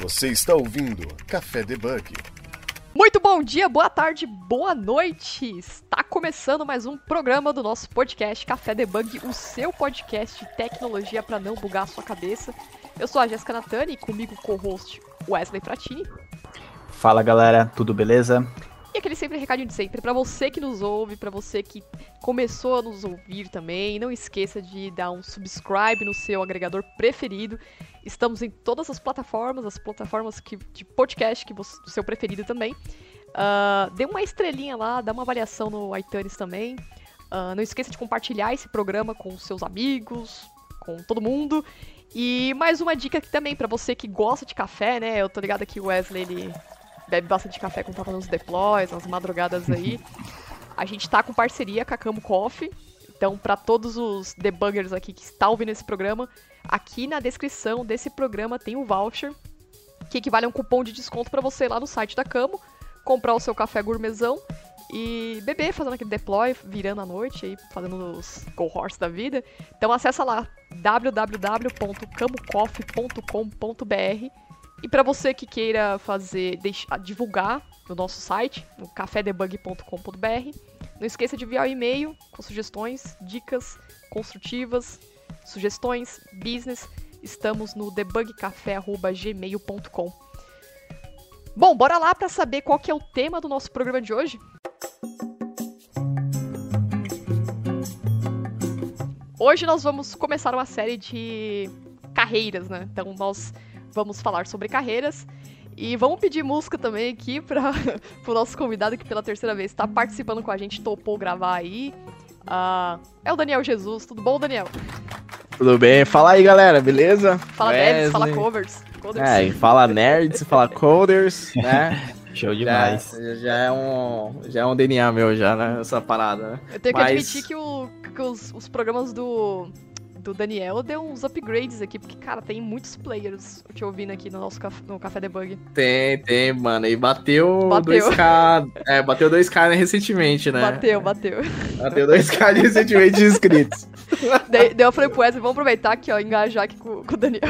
Você está ouvindo Café Debug. Muito bom dia, boa tarde, boa noite! Está começando mais um programa do nosso podcast Café Debug, o seu podcast de tecnologia para não bugar a sua cabeça. Eu sou a Jéssica Natani e comigo co-host Wesley Fratini. Fala galera, tudo beleza? Aquele sempre recadinho de sempre, para você que nos ouve, para você que começou a nos ouvir também, não esqueça de dar um subscribe no seu agregador preferido. Estamos em todas as plataformas, as plataformas que, de podcast que você, do seu preferido também. Uh, dê uma estrelinha lá, dá uma avaliação no iTunes também. Uh, não esqueça de compartilhar esse programa com seus amigos, com todo mundo. E mais uma dica aqui também para você que gosta de café, né? Eu tô ligado que o Wesley ele bebe bastante café quando tá fazendo os deploys, nas madrugadas aí. A gente tá com parceria com a Camo Coffee. Então, para todos os debuggers aqui que estão ouvindo esse programa, aqui na descrição desse programa tem um voucher que equivale a um cupom de desconto para você ir lá no site da Camo, comprar o seu café gourmetzão e beber, fazendo aquele deploy, virando à noite aí, fazendo os cohorts da vida. Então acessa lá www.camocoffee.com.br e para você que queira fazer, deixar, divulgar no nosso site, no cafedebug.com.br, não esqueça de enviar o um e-mail com sugestões, dicas construtivas, sugestões, business. Estamos no debugcafé@gmail.com. Bom, bora lá para saber qual que é o tema do nosso programa de hoje. Hoje nós vamos começar uma série de carreiras, né? Então nós vamos falar sobre carreiras. E vamos pedir música também aqui para o nosso convidado que pela terceira vez está participando com a gente, topou gravar aí. Uh, é o Daniel Jesus. Tudo bom, Daniel? Tudo bem? Fala aí, galera, beleza? Fala devs, fala covers. coders. É, fala nerds, fala coders, né? Show demais. Já, já, é um, já é um DNA meu, já, né? Essa parada, né? Eu tenho Mas... que admitir que, o, que os, os programas do do Daniel deu uns upgrades aqui, porque, cara, tem muitos players te ouvindo aqui no nosso café, no Café Debug. Tem, tem, mano. E bateu, bateu. 2K. É, bateu 2K recentemente, né? Bateu, bateu. Bateu 2K recentemente de inscritos. Daí, daí eu falei pro Wesley, vamos aproveitar aqui, ó, engajar aqui com, com o Daniel.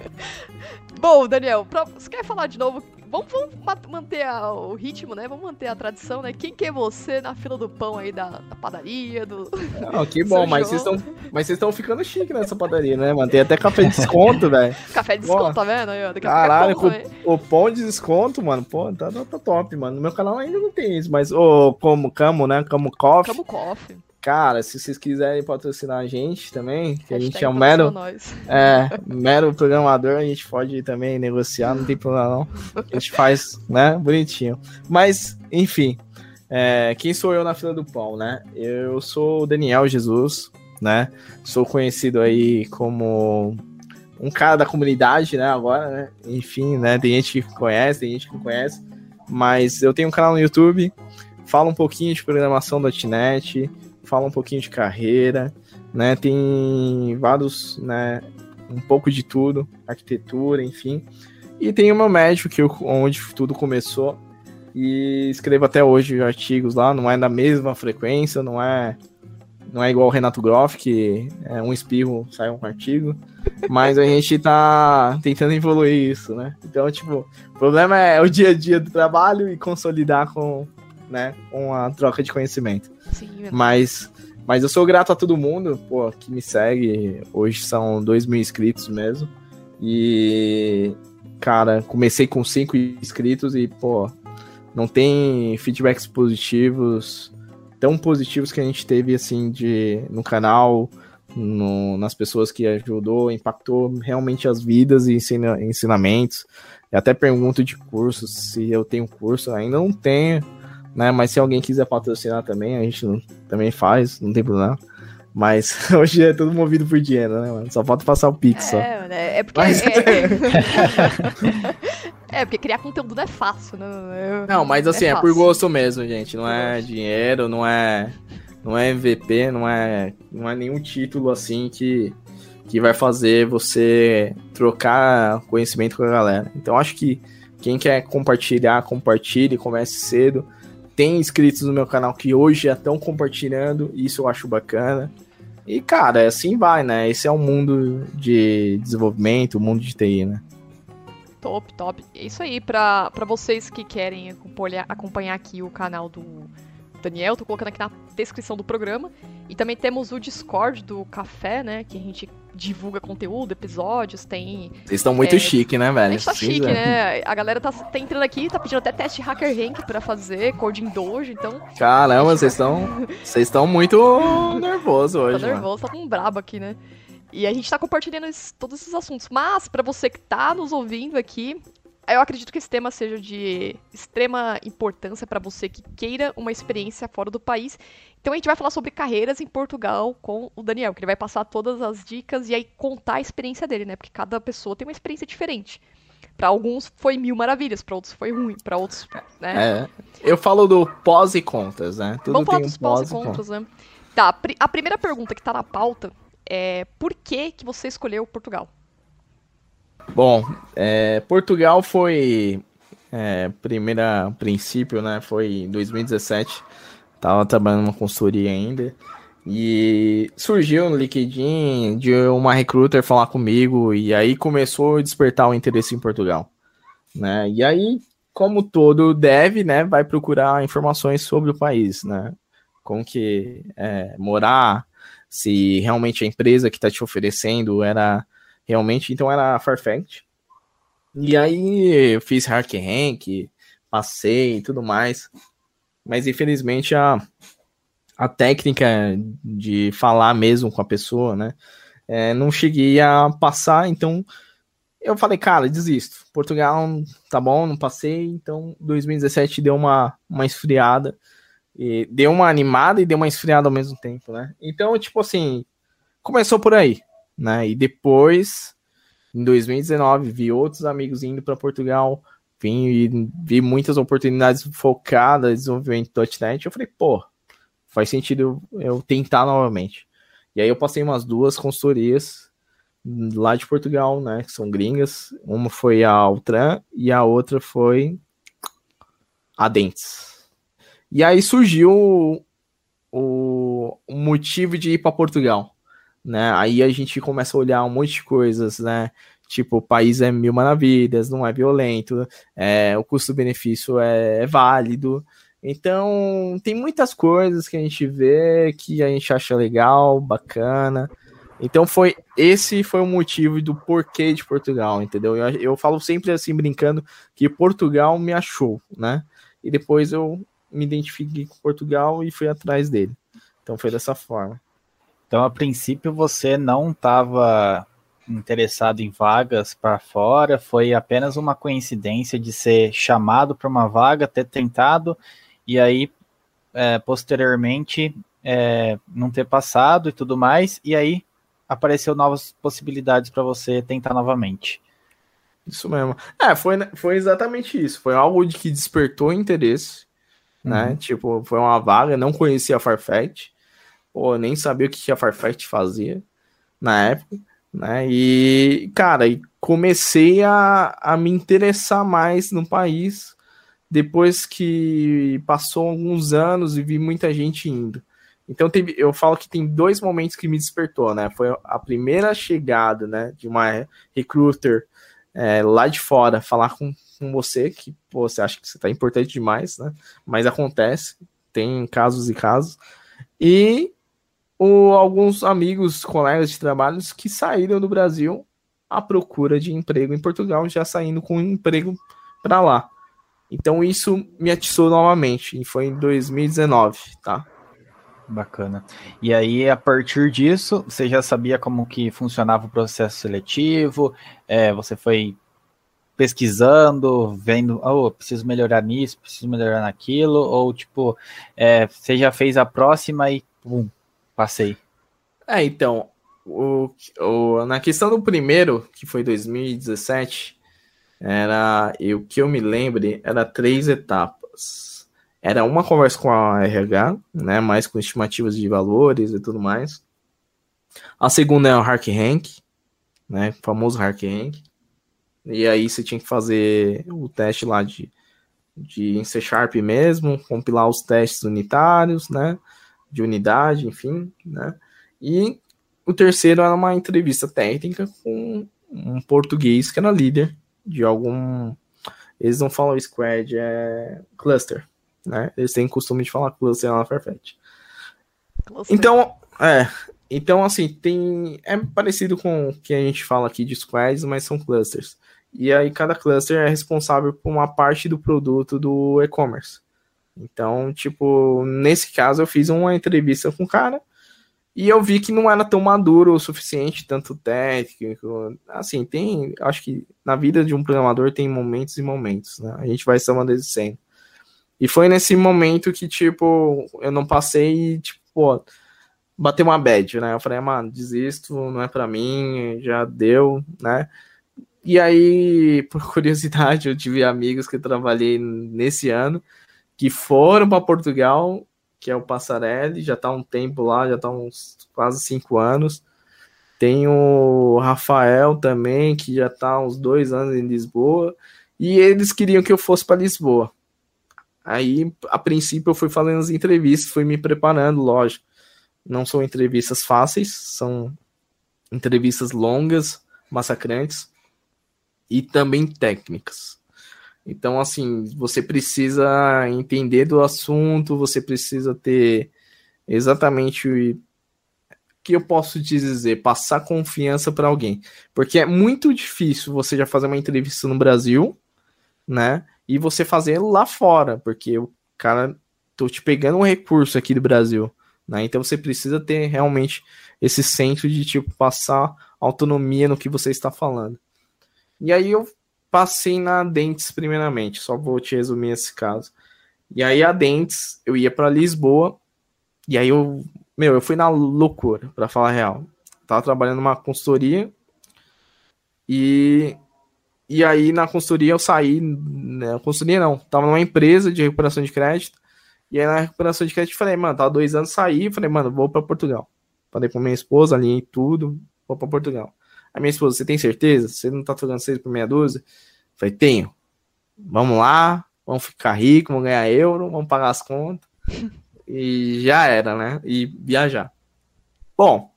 Bom, Daniel, pra, você quer falar de novo? Vamos, vamos manter a, o ritmo, né? Vamos manter a tradição, né? Quem que é você na fila do pão aí da, da padaria, do. Não, que bom, mas vocês estão. Mas vocês estão ficando chique nessa padaria, né? Mantém até café de desconto, velho. Café de desconto, tá vendo? Aí, daqui Caralho, com, o pão de desconto, mano. Pô, tá, tá, top, mano. No meu canal ainda não tem isso, mas ô, como Camo, né? Camo Coffee. Camo Coffee. Cara, se vocês quiserem patrocinar a gente também, que a gente é um mero. É, mero programador, a gente pode também negociar, não tem problema não. A gente faz, né, bonitinho. Mas, enfim, é, quem sou eu na fila do pão, né? Eu sou o Daniel Jesus, né? Sou conhecido aí como um cara da comunidade, né? Agora, né? Enfim, né? Tem gente que conhece, tem gente que não conhece. Mas eu tenho um canal no YouTube, falo um pouquinho de programação do .NET, fala um pouquinho de carreira, né? Tem vários, né? Um pouco de tudo, arquitetura, enfim. E tem o meu médico, que eu, onde tudo começou. E escrevo até hoje artigos lá, não é na mesma frequência, não é não é igual o Renato Groff, que é um espirro, sai um artigo. Mas a gente tá tentando evoluir isso, né? Então, tipo, o problema é o dia a dia do trabalho e consolidar com, né, com a troca de conhecimento. Sim, mas, mas eu sou grato a todo mundo, pô, que me segue. Hoje são dois mil inscritos mesmo. E, cara, comecei com cinco inscritos e, pô, não tem feedbacks positivos, tão positivos que a gente teve, assim, de, no canal, no, nas pessoas que ajudou, impactou realmente as vidas e ensina, ensinamentos. Eu até pergunto de cursos, se eu tenho curso, ainda não tenho né? Mas se alguém quiser patrocinar também, a gente não, também faz, não tem problema. Mas hoje é tudo movido por dinheiro, né, mano? Só falta passar o Pix, é, só. Né? É porque. Mas... É... é, porque criar conteúdo não é fácil, né? Eu... Não, mas assim, é, é, por gosto mesmo, gente. Não é dinheiro, não é. Não é MVP, não é, não é nenhum título assim que, que vai fazer você trocar conhecimento com a galera. Então acho que quem quer compartilhar, compartilhe, comece cedo tem inscritos no meu canal que hoje já estão compartilhando, isso eu acho bacana. E, cara, assim vai, né? Esse é o um mundo de desenvolvimento, o um mundo de TI, né? Top, top. É isso aí, pra vocês que querem acompanhar, acompanhar aqui o canal do Daniel, tô colocando aqui na descrição do programa. E também temos o Discord do Café, né? Que a gente divulga conteúdo, episódios, tem. Vocês estão muito é, chique, né, velho? A gente tá chique, né? A galera tá, tá, entrando aqui, tá pedindo até teste Hacker Rank pra fazer, Coding Dojo, então. Caramba, vocês estão. Vocês estão muito nervosos hoje. Tá nervoso, mano. tá um brabo aqui, né? E a gente tá compartilhando todos esses assuntos. Mas, para você que tá nos ouvindo aqui, eu acredito que esse tema seja de extrema importância para você que queira uma experiência fora do país. Então a gente vai falar sobre carreiras em Portugal com o Daniel, que ele vai passar todas as dicas e aí contar a experiência dele, né? Porque cada pessoa tem uma experiência diferente. Para alguns foi mil maravilhas, para outros foi ruim, para outros, né? É, eu falo do pós e contras, né? Tudo Vamos falar dos pós e contras, né? Tá, a primeira pergunta que tá na pauta é por que que você escolheu Portugal? Bom, é, Portugal foi é, primeira princípio, né? Foi em 2017. Tava trabalhando numa consultoria ainda. E surgiu no LinkedIn de uma recruiter falar comigo e aí começou a despertar o interesse em Portugal, né? E aí, como todo deve, né, vai procurar informações sobre o país, né? Como que é, morar, se realmente a empresa que está te oferecendo era realmente, então era Farfetch. E aí eu fiz Hack Rank, passei e tudo mais. Mas infelizmente a, a técnica de falar mesmo com a pessoa, né? É, não cheguei a passar, então eu falei, cara, desisto. Portugal, tá bom, não passei, então 2017 deu uma, uma esfriada. E deu uma animada e deu uma esfriada ao mesmo tempo, né? Então, tipo assim, começou por aí né? E depois, em 2019, vi outros amigos indo para Portugal, vi, vi muitas oportunidades focadas em desenvolvimento .NET. Eu falei, pô, faz sentido eu tentar novamente. E aí eu passei umas duas consultorias lá de Portugal, né? Que são gringas. Uma foi a Altran e a outra foi a Dentes. E aí surgiu o, o motivo de ir para Portugal né? Aí a gente começa a olhar um monte de coisas, né? Tipo, o país é mil maravilhas, não é violento, é, o custo-benefício é, é válido. Então, tem muitas coisas que a gente vê que a gente acha legal, bacana. Então foi esse foi o motivo do porquê de Portugal, entendeu? Eu, eu falo sempre assim brincando que Portugal me achou, né? E depois eu me identifiquei com Portugal e fui atrás dele. Então foi dessa forma. Então, a princípio, você não estava interessado em vagas para fora, foi apenas uma coincidência de ser chamado para uma vaga, ter tentado, e aí, é, posteriormente, é, não ter passado e tudo mais, e aí apareceu novas possibilidades para você tentar novamente. Isso mesmo. É, foi, foi exatamente isso. Foi algo de que despertou interesse, né? uhum. né? Tipo, foi uma vaga, não conhecia a Farfetch. Pô, nem sabia o que a Farfetch fazia na época, né? E, cara, e comecei a, a me interessar mais no país depois que passou alguns anos e vi muita gente indo. Então teve, eu falo que tem dois momentos que me despertou, né? Foi a primeira chegada, né, de uma recruiter é, lá de fora falar com, com você, que pô, você acha que você tá importante demais, né? Mas acontece, tem casos e casos. E o, alguns amigos, colegas de trabalho que saíram do Brasil à procura de emprego em Portugal, já saindo com um emprego para lá. Então isso me atiçou novamente, e foi em 2019, tá? Bacana. E aí, a partir disso, você já sabia como que funcionava o processo seletivo? É, você foi pesquisando, vendo, oh, preciso melhorar nisso, preciso melhorar naquilo, ou tipo, é, você já fez a próxima e pum, Passei. É, então, o, o, na questão do primeiro, que foi 2017, era, e o que eu me lembre, era três etapas. Era uma conversa com a RH, né, mais com estimativas de valores e tudo mais. A segunda é o Hark Rank, né, o famoso Hark Rank. E aí você tinha que fazer o teste lá de, de em C Sharp mesmo, compilar os testes unitários, né, de unidade, enfim, né? E o terceiro era uma entrevista técnica com um português que era líder de algum. Eles não falam squad, é cluster, né? Eles têm costume de falar cluster na Farfetch. Então, é. Então, assim, tem. É parecido com o que a gente fala aqui de squads, mas são clusters. E aí, cada cluster é responsável por uma parte do produto do e-commerce. Então, tipo, nesse caso, eu fiz uma entrevista com o cara e eu vi que não era tão maduro o suficiente, tanto técnico. Assim, tem. Acho que na vida de um programador tem momentos e momentos, né? A gente vai se amadecendo. E foi nesse momento que, tipo, eu não passei, tipo, pô, bateu uma bad, né? Eu falei, ah, mano, desisto, não é para mim, já deu, né? E aí, por curiosidade, eu tive amigos que eu trabalhei nesse ano que foram para Portugal, que é o Passarelli, já tá um tempo lá, já tá uns quase cinco anos. Tem o Rafael também, que já tá uns dois anos em Lisboa, e eles queriam que eu fosse para Lisboa. Aí, a princípio, eu fui fazendo as entrevistas, fui me preparando, lógico. Não são entrevistas fáceis, são entrevistas longas, massacrantes e também técnicas. Então, assim, você precisa entender do assunto, você precisa ter exatamente o que eu posso te dizer, passar confiança para alguém, porque é muito difícil você já fazer uma entrevista no Brasil, né? E você fazer lá fora, porque o cara tô te pegando um recurso aqui do Brasil. Né? Então você precisa ter realmente esse senso de tipo passar autonomia no que você está falando. E aí eu passei na Dentes primeiramente, só vou te resumir esse caso. E aí a Dentes, eu ia para Lisboa, e aí eu, meu, eu fui na loucura, para falar a real. Tava trabalhando numa consultoria e e aí na consultoria eu saí, né, consultoria não, tava numa empresa de recuperação de crédito e aí na recuperação de crédito falei, mano, tava dois anos saí, falei, mano, vou para Portugal. Falei com minha esposa ali e tudo, vou para Portugal. A minha esposa, você tem certeza? Você não tá jogando seis por meia dúzia? Falei, tenho. Vamos lá, vamos ficar rico, vamos ganhar euro, vamos pagar as contas. e já era, né? E viajar. Bom,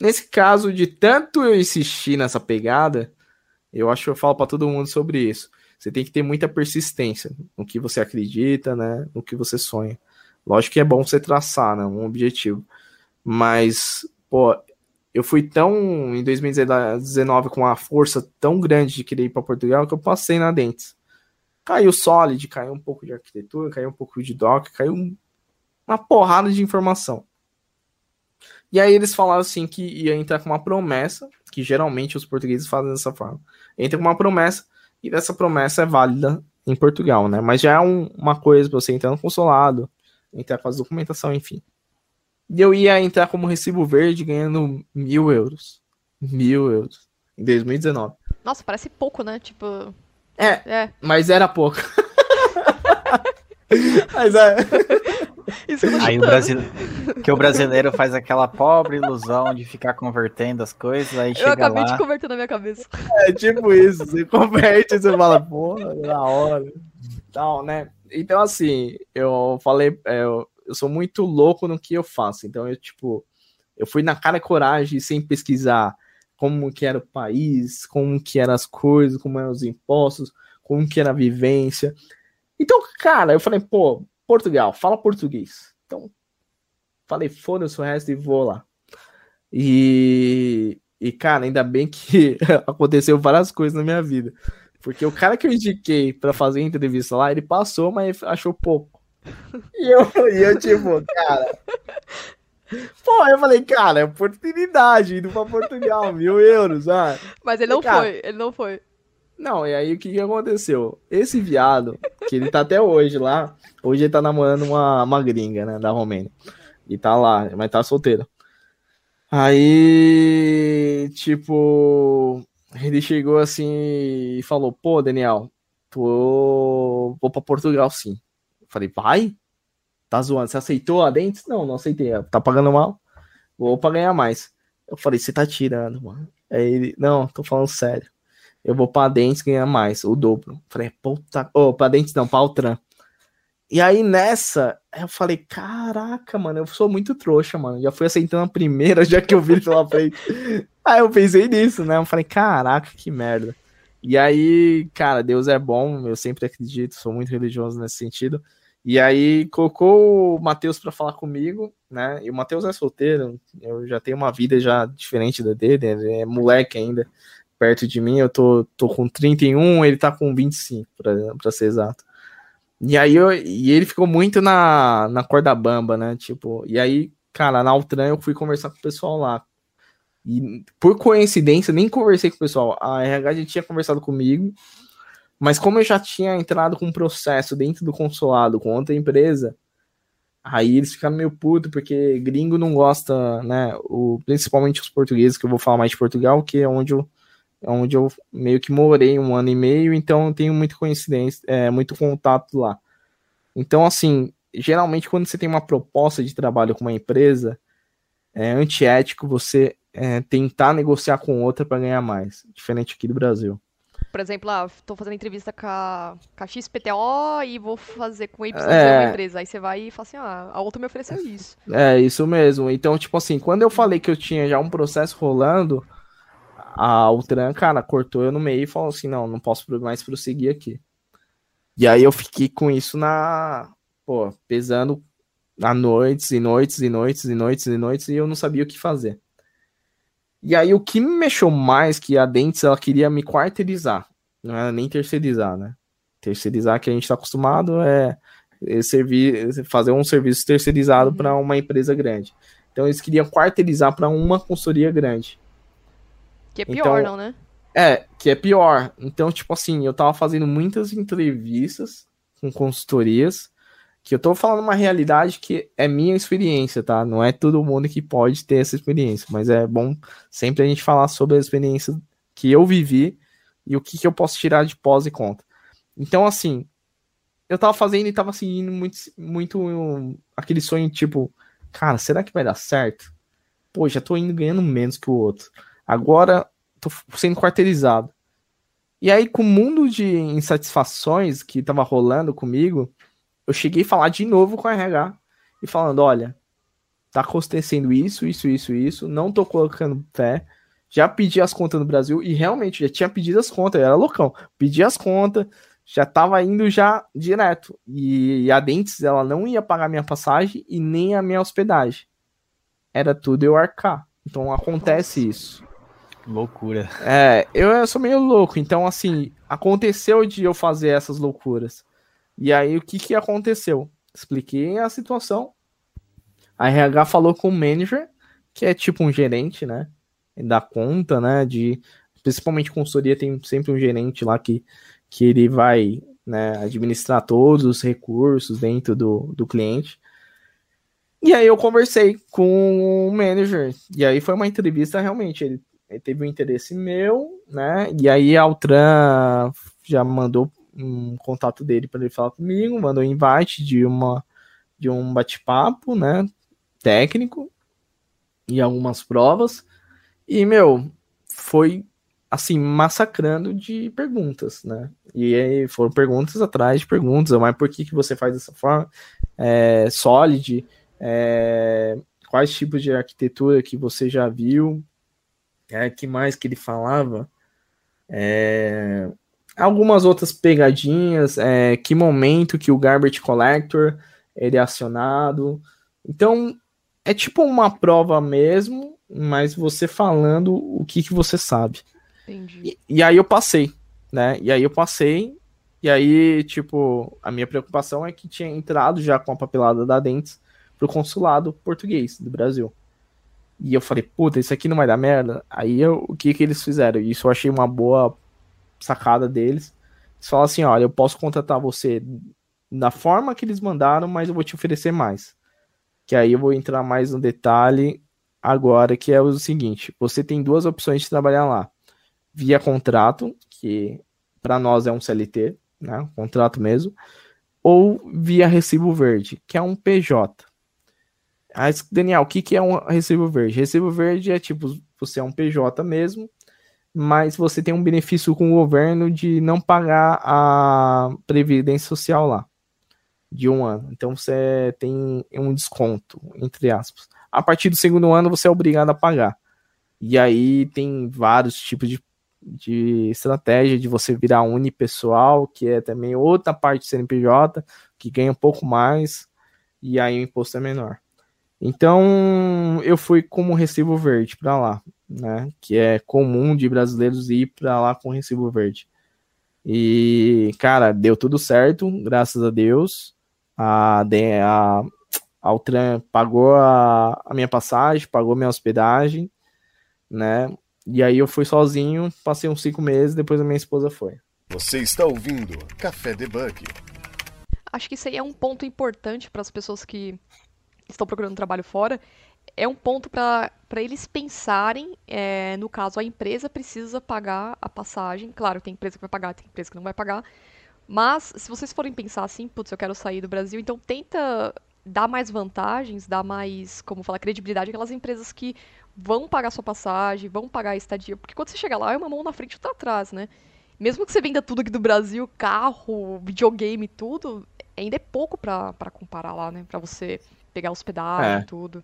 nesse caso de tanto eu insistir nessa pegada, eu acho que eu falo para todo mundo sobre isso. Você tem que ter muita persistência no que você acredita, né? No que você sonha. Lógico que é bom você traçar, né? Um objetivo. Mas, pô, eu fui tão em 2019 com uma força tão grande de querer ir para Portugal que eu passei na Dentes. Caiu Solid, caiu um pouco de arquitetura, caiu um pouco de doc, caiu uma porrada de informação. E aí eles falaram assim que ia entrar com uma promessa, que geralmente os portugueses fazem dessa forma. Entra com uma promessa e essa promessa é válida em Portugal, né? Mas já é um, uma coisa para você entrar no consulado, entrar com as documentação, enfim. E eu ia entrar como recibo verde ganhando mil euros. Mil euros. Em 2019. Nossa, parece pouco, né? Tipo. É, é. mas era pouco. mas é. Aí o brasileiro, que o brasileiro faz aquela pobre ilusão de ficar convertendo as coisas, aí Eu acabei lá... de converter na minha cabeça. É tipo isso, você converte e você fala, porra, na hora. Então, né? Então, assim, eu falei, é, eu, eu sou muito louco no que eu faço. Então, eu, tipo, eu fui na cara coragem sem pesquisar como que era o país, como que eram as coisas, como eram os impostos, como que era a vivência. Então, cara, eu falei, pô, Portugal, fala português. Então, falei, foda-se o resto e vou lá. E, e, cara, ainda bem que aconteceu várias coisas na minha vida. Porque o cara que eu indiquei para fazer a entrevista lá, ele passou, mas achou pouco. E eu, e eu tipo, cara. Pô, eu falei, cara, é oportunidade indo pra Portugal, mil euros, ah. Mas ele não cara, foi, ele não foi. Não, e aí o que, que aconteceu? Esse viado, que ele tá até hoje lá, hoje ele tá namorando uma, uma gringa, né, da Romênia. E tá lá, mas tá solteiro. Aí, tipo, ele chegou assim e falou: Pô, Daniel, tô... vou pra Portugal sim. Eu falei: Vai? Tá zoando? Você aceitou a dentes? Não, não aceitei. Tá pagando mal? Vou pra ganhar mais. Eu falei: Você tá tirando, mano. Aí ele: Não, tô falando sério eu vou pra Dentes ganhar mais, o dobro. Falei, puta. Ô, oh, pra Dentes não, pra Altran. E aí nessa, eu falei, caraca, mano, eu sou muito trouxa, mano. Já fui aceitando a primeira, já que eu vi pela frente. aí eu pensei nisso, né? Eu falei, caraca, que merda. E aí, cara, Deus é bom, eu sempre acredito, sou muito religioso nesse sentido. E aí colocou o Matheus para falar comigo, né? E o Matheus é solteiro, eu já tenho uma vida já diferente da dele, ele é moleque ainda, perto de mim, eu tô, tô com 31, ele tá com 25, para ser exato. E aí eu, e ele ficou muito na, na corda bamba, né? Tipo, e aí, cara, na Altran eu fui conversar com o pessoal lá. E por coincidência, nem conversei com o pessoal. A RH já tinha conversado comigo mas como eu já tinha entrado com um processo dentro do consulado com outra empresa, aí eles ficaram meio putos, porque gringo não gosta, né? O, principalmente os portugueses, que eu vou falar mais de Portugal, que é onde eu, é onde eu meio que morei um ano e meio, então eu tenho muita coincidência, é, muito contato lá. Então, assim, geralmente quando você tem uma proposta de trabalho com uma empresa, é antiético você é, tentar negociar com outra para ganhar mais, diferente aqui do Brasil por exemplo, ah, tô fazendo entrevista com a, com a XPTO e vou fazer com YZ é... uma empresa. Aí você vai e fala assim, ah, a outra me ofereceu isso. É, isso mesmo. Então, tipo assim, quando eu falei que eu tinha já um processo rolando, a Ultran, cara, cortou eu no meio e falou assim, não, não posso mais prosseguir aqui. E aí eu fiquei com isso na, pô, pesando a noites e noites e noites e noites e noites e eu não sabia o que fazer. E aí o que me mexeu mais que a Dentes ela queria me quarteirizar, não era nem terceirizar, né? Terceirizar que a gente está acostumado é, é servir, fazer um serviço terceirizado uhum. para uma empresa grande. Então eles queriam quarteirizar para uma consultoria grande. Que é pior, então, não, né? É, que é pior. Então, tipo assim, eu tava fazendo muitas entrevistas com consultorias que eu tô falando uma realidade que é minha experiência, tá? Não é todo mundo que pode ter essa experiência, mas é bom sempre a gente falar sobre a experiência que eu vivi e o que, que eu posso tirar de pós e conta. Então, assim, eu tava fazendo e tava seguindo muito, muito aquele sonho, tipo, cara, será que vai dar certo? Pô, já tô indo ganhando menos que o outro. Agora tô sendo quarteirizado. E aí, com o mundo de insatisfações que tava rolando comigo, eu cheguei a falar de novo com a RH e falando: olha, tá acontecendo isso, isso, isso, isso, não tô colocando fé. Já pedi as contas no Brasil e realmente já tinha pedido as contas, eu era loucão. Pedi as contas, já tava indo já direto. E, e a Dentes, ela não ia pagar minha passagem e nem a minha hospedagem. Era tudo eu arcar. Então acontece isso. Loucura. É, eu, eu sou meio louco, então assim, aconteceu de eu fazer essas loucuras. E aí o que, que aconteceu? Expliquei a situação. A RH falou com o manager, que é tipo um gerente, né? Da conta, né? De principalmente consultoria tem sempre um gerente lá que, que ele vai né, administrar todos os recursos dentro do, do cliente. E aí eu conversei com o manager. E aí foi uma entrevista realmente. Ele, ele teve um interesse meu, né? E aí a Altran já mandou um contato dele para ele falar comigo, mandou um invite de uma de um bate-papo, né, técnico e algumas provas. E meu, foi assim massacrando de perguntas, né? E aí foram perguntas atrás de perguntas, mas por que que você faz dessa forma? É, solid, é, quais tipos de arquitetura que você já viu? É, que mais que ele falava? É, algumas outras pegadinhas, é, que momento que o Garbage Collector ele é acionado. Então, é tipo uma prova mesmo, mas você falando o que, que você sabe. E, e, aí eu passei, né? E aí eu passei, e aí, tipo, a minha preocupação é que tinha entrado já com a papelada da Dentes pro consulado português do Brasil. E eu falei, puta, isso aqui não vai dar merda. Aí eu, o que que eles fizeram? Isso eu achei uma boa sacada deles. Eles falam assim: olha, eu posso contratar você da forma que eles mandaram, mas eu vou te oferecer mais. Que aí eu vou entrar mais no detalhe agora, que é o seguinte: você tem duas opções de trabalhar lá. Via contrato, que para nós é um CLT, né? Contrato mesmo, ou via recibo verde, que é um PJ. Mas, Daniel, o que, que é um recibo verde? Recibo verde é tipo, você é um PJ mesmo, mas você tem um benefício com o governo de não pagar a previdência social lá de um ano. Então você tem um desconto, entre aspas. A partir do segundo ano você é obrigado a pagar. E aí tem vários tipos de de estratégia de você virar unipessoal, que é também outra parte do CNPJ, que ganha um pouco mais, e aí o imposto é menor. Então, eu fui como recibo verde para lá, né? Que é comum de brasileiros ir para lá com recibo verde. E, cara, deu tudo certo, graças a Deus. A, a, a Altran pagou a, a minha passagem, pagou minha hospedagem, né? E aí eu fui sozinho, passei uns cinco meses, depois a minha esposa foi. Você está ouvindo Café Debug. Acho que isso aí é um ponto importante para as pessoas que estão procurando trabalho fora. É um ponto para eles pensarem, é, no caso, a empresa precisa pagar a passagem. Claro, tem empresa que vai pagar, tem empresa que não vai pagar. Mas, se vocês forem pensar assim, putz, eu quero sair do Brasil, então tenta dar mais vantagens, dar mais, como falar, credibilidade àquelas empresas que vão pagar sua passagem, vão pagar a estadia. Porque quando você chega lá, é uma mão na frente e outra atrás, né? Mesmo que você venda tudo aqui do Brasil, carro, videogame, tudo, ainda é pouco pra, comparar lá, né? Pra você pegar hospedagem e é. tudo.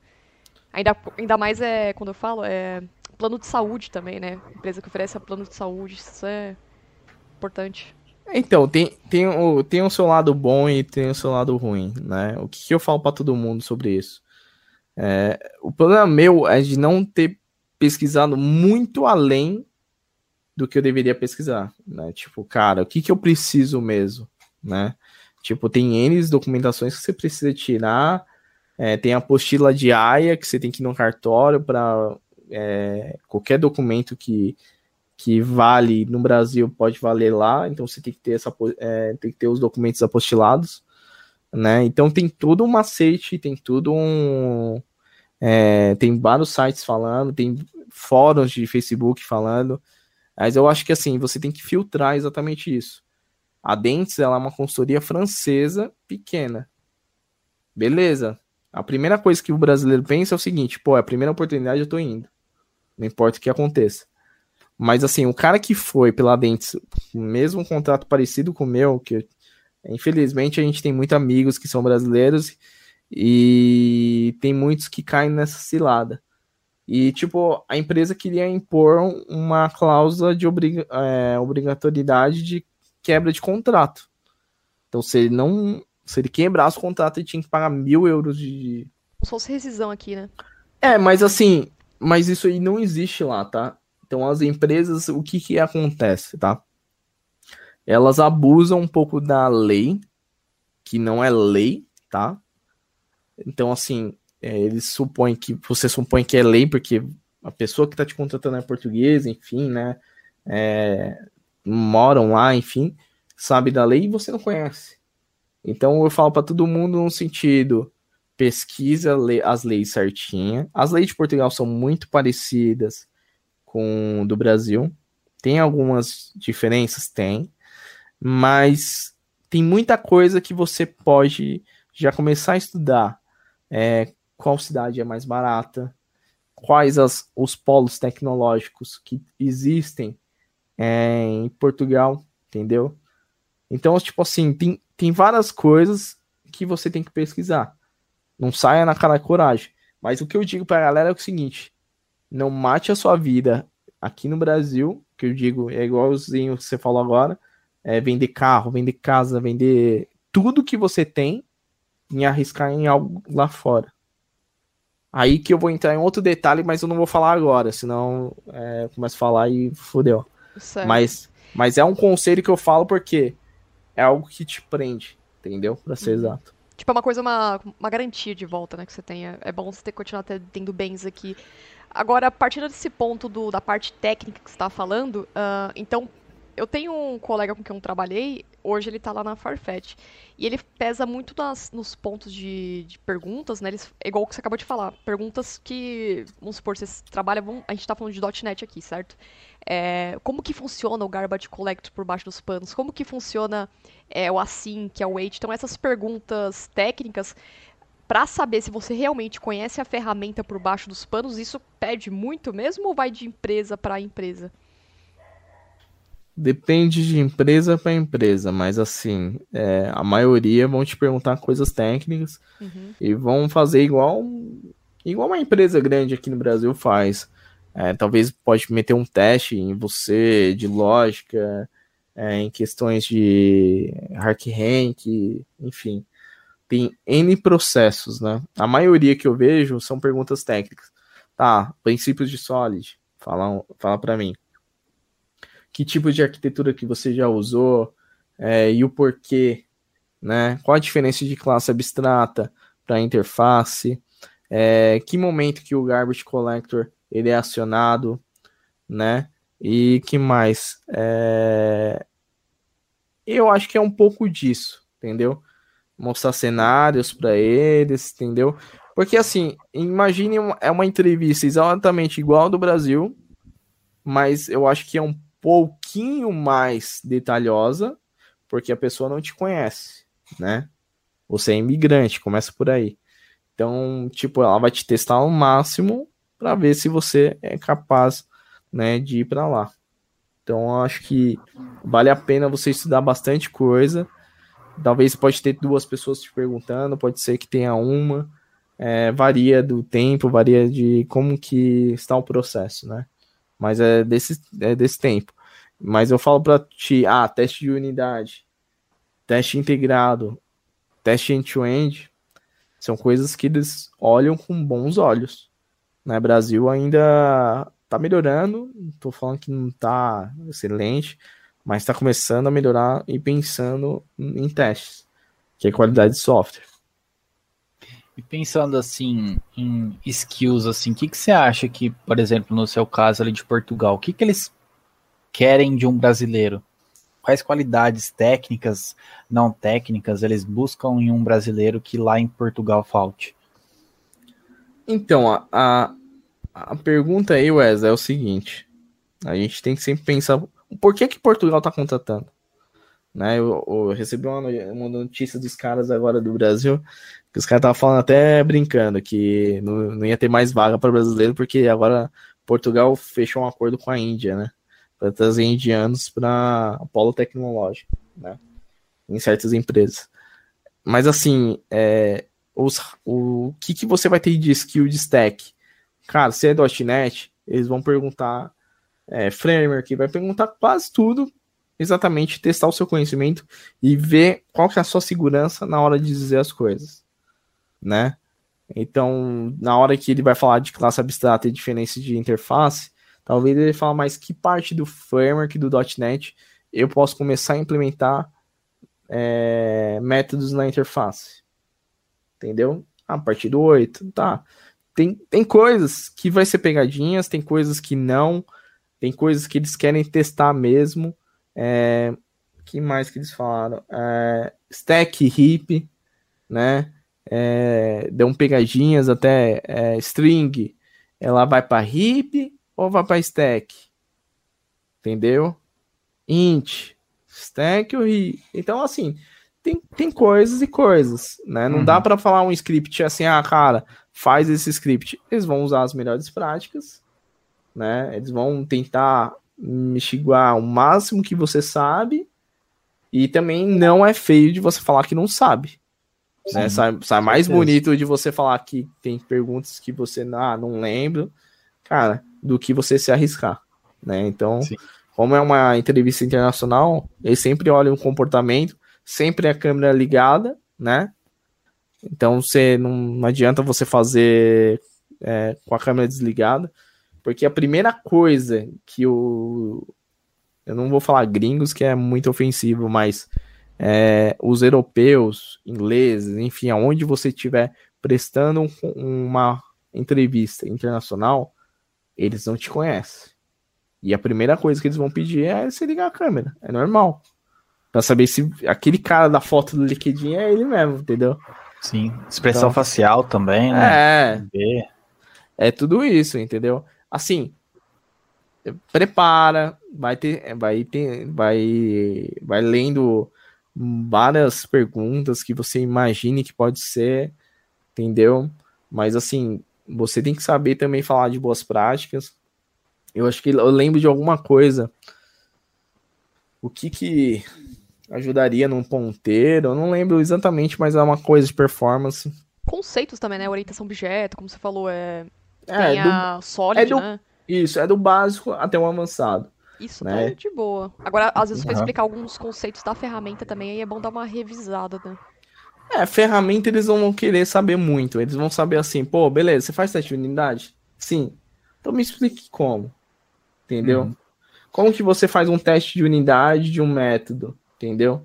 Ainda, ainda mais é, quando eu falo, é plano de saúde também, né? Empresa que oferece plano de saúde, isso é importante. Então, tem, tem, o, tem o seu lado bom e tem o seu lado ruim, né? O que, que eu falo para todo mundo sobre isso? É, o problema meu é de não ter pesquisado muito além do que eu deveria pesquisar, né? Tipo, cara, o que, que eu preciso mesmo, né? Tipo, tem N documentações que você precisa tirar, é, tem a apostila de AIA que você tem que ir no cartório para é, qualquer documento que, que vale no Brasil pode valer lá, então você tem que ter essa é, tem que ter os documentos apostilados, né? Então tem todo um macete, tem tudo um é, tem vários sites falando, tem fóruns de Facebook falando, mas eu acho que assim você tem que filtrar exatamente isso. A Dentes ela é uma consultoria francesa pequena, beleza? A primeira coisa que o brasileiro pensa é o seguinte: pô, é a primeira oportunidade eu tô indo, não importa o que aconteça. Mas assim, o cara que foi pela Dentes, mesmo um contrato parecido com o meu, que infelizmente a gente tem muitos amigos que são brasileiros e tem muitos que caem nessa cilada. E, tipo, a empresa queria impor uma cláusula de é, obrigatoriedade de quebra de contrato. Então, se ele não. Se ele quebrasse o contrato, ele tinha que pagar mil euros de. Como se fosse rescisão aqui, né? É, mas assim. Mas isso aí não existe lá, tá? Então as empresas, o que que acontece, tá? Elas abusam um pouco da lei, que não é lei, tá? Então assim, é, eles supõem que você supõe que é lei porque a pessoa que está te contratando é portuguesa, enfim, né? É, moram lá, enfim, sabe da lei e você não conhece. Então eu falo para todo mundo no sentido pesquisa as leis certinha. As leis de Portugal são muito parecidas com do Brasil. Tem algumas diferenças? Tem. Mas tem muita coisa que você pode já começar a estudar. É, qual cidade é mais barata? Quais as, os polos tecnológicos que existem é, em Portugal, entendeu? Então, tipo assim, tem, tem várias coisas que você tem que pesquisar. Não saia na cara de coragem. Mas o que eu digo pra galera é o seguinte: não mate a sua vida aqui no Brasil, que eu digo, é igualzinho que você falou agora, é vender carro, vender casa, vender tudo que você tem e arriscar em algo lá fora. Aí que eu vou entrar em outro detalhe, mas eu não vou falar agora, senão é, eu começo a falar e fodeu. Mas, mas é um conselho que eu falo porque é algo que te prende, entendeu? Pra ser uhum. exato. Tipo, é uma coisa, uma, uma garantia de volta, né, que você tenha. É bom você ter continuar tendo bens aqui. Agora, a partir desse ponto do, da parte técnica que você está falando, uh, então, eu tenho um colega com quem eu trabalhei, hoje ele está lá na Farfetch, e ele pesa muito nas, nos pontos de, de perguntas, né? Eles, é igual o que você acabou de falar, perguntas que, vamos supor, vocês trabalham, a gente está falando de .NET aqui, certo? É, como que funciona o Garbage Collector por baixo dos panos? Como que funciona é, o Async, é o Wait? Então, essas perguntas técnicas para saber se você realmente conhece a ferramenta por baixo dos panos, isso pede muito mesmo ou vai de empresa para empresa? Depende de empresa para empresa, mas assim, é, a maioria vão te perguntar coisas técnicas uhum. e vão fazer igual igual uma empresa grande aqui no Brasil faz. É, talvez pode meter um teste em você de lógica, é, em questões de hack rank, enfim. Tem N processos, né? A maioria que eu vejo são perguntas técnicas. Tá, princípios de Solid, fala, fala para mim. Que tipo de arquitetura que você já usou é, e o porquê, né? Qual a diferença de classe abstrata para interface? É, que momento que o garbage collector ele é acionado, né? E que mais? É... Eu acho que é um pouco disso, entendeu? Mostrar cenários para eles, entendeu? Porque assim, imagine uma, é uma entrevista exatamente igual do Brasil, mas eu acho que é um pouquinho mais detalhosa, porque a pessoa não te conhece, né? Você é imigrante, começa por aí. Então, tipo, ela vai te testar ao máximo para ver se você é capaz, né, de ir para lá. Então, acho que vale a pena você estudar bastante coisa. Talvez pode ter duas pessoas te perguntando, pode ser que tenha uma. É, varia do tempo, varia de como que está o processo, né? Mas é desse, é desse tempo. Mas eu falo para ti, ah, teste de unidade, teste integrado, teste end-to-end, -end, são coisas que eles olham com bons olhos né? Brasil ainda tá melhorando, tô falando que não tá excelente, mas está começando a melhorar e pensando em testes, que é qualidade de software. E pensando assim em skills, assim, o que, que você acha que, por exemplo, no seu caso ali de Portugal, o que, que eles querem de um brasileiro? Quais qualidades técnicas, não técnicas, eles buscam em um brasileiro que lá em Portugal falte? Então, a, a, a pergunta aí, Wes, é o seguinte. A gente tem que sempre pensar por que, que Portugal está contratando. Né, eu, eu, recebi uma, uma notícia dos caras agora do Brasil, que os caras estavam falando até brincando que não, não ia ter mais vaga para brasileiro, porque agora Portugal fechou um acordo com a Índia, né? Para trazer indianos para polo tecnológico, né? Em certas empresas. Mas assim, é, os, o que, que você vai ter de skill de stack? Cara, se é .NET, eles vão perguntar é, framework, vai perguntar quase tudo, exatamente testar o seu conhecimento e ver qual que é a sua segurança na hora de dizer as coisas, né? Então, na hora que ele vai falar de classe abstrata e diferença de interface, talvez ele fale mais que parte do framework do .NET eu posso começar a implementar é, métodos na interface entendeu? A partir do 8, tá. Tem, tem coisas que vai ser pegadinhas, tem coisas que não, tem coisas que eles querem testar mesmo. É, que mais que eles falaram? É, stack, hip, né? É, dão pegadinhas até é, string. Ela vai para hip ou vai para stack? Entendeu? Int, stack ou hip. Então, assim, tem, tem coisas e coisas, né? Não uhum. dá para falar um script assim, ah, cara, faz esse script. Eles vão usar as melhores práticas, né? Eles vão tentar mexiguar o máximo que você sabe e também não é feio de você falar que não sabe. Né? Sai, sai mais bonito de você falar que tem perguntas que você ah, não lembra, cara, do que você se arriscar, né? Então, Sim. como é uma entrevista internacional, eles sempre olham o comportamento sempre a câmera ligada, né? Então você não, não adianta você fazer é, com a câmera desligada, porque a primeira coisa que o eu não vou falar gringos que é muito ofensivo, mas é, os europeus, ingleses, enfim, aonde você estiver prestando um, uma entrevista internacional, eles não te conhecem. E a primeira coisa que eles vão pedir é você ligar a câmera. É normal. Pra saber se aquele cara da foto do LinkedIn é ele mesmo, entendeu? Sim. Expressão então, facial também, né? É. É tudo isso, entendeu? Assim, prepara, vai ter, vai ter, vai, vai lendo várias perguntas que você imagine que pode ser, entendeu? Mas assim, você tem que saber também falar de boas práticas. Eu acho que eu lembro de alguma coisa. O que que ajudaria num ponteiro. Eu não lembro exatamente, mas é uma coisa de performance. Conceitos também, né? Orientação objeto, como você falou, é. É Tem a do... sólida, é do... né? Isso, é do básico até o avançado. Isso né? tá de boa. Agora, às vezes, uhum. pra explicar alguns conceitos da ferramenta também, aí é bom dar uma revisada, né? É, ferramenta eles não vão querer saber muito. Eles vão saber assim, pô, beleza, você faz teste de unidade? Sim. Então me explique como. Entendeu? Uhum. Como que você faz um teste de unidade de um método? Entendeu?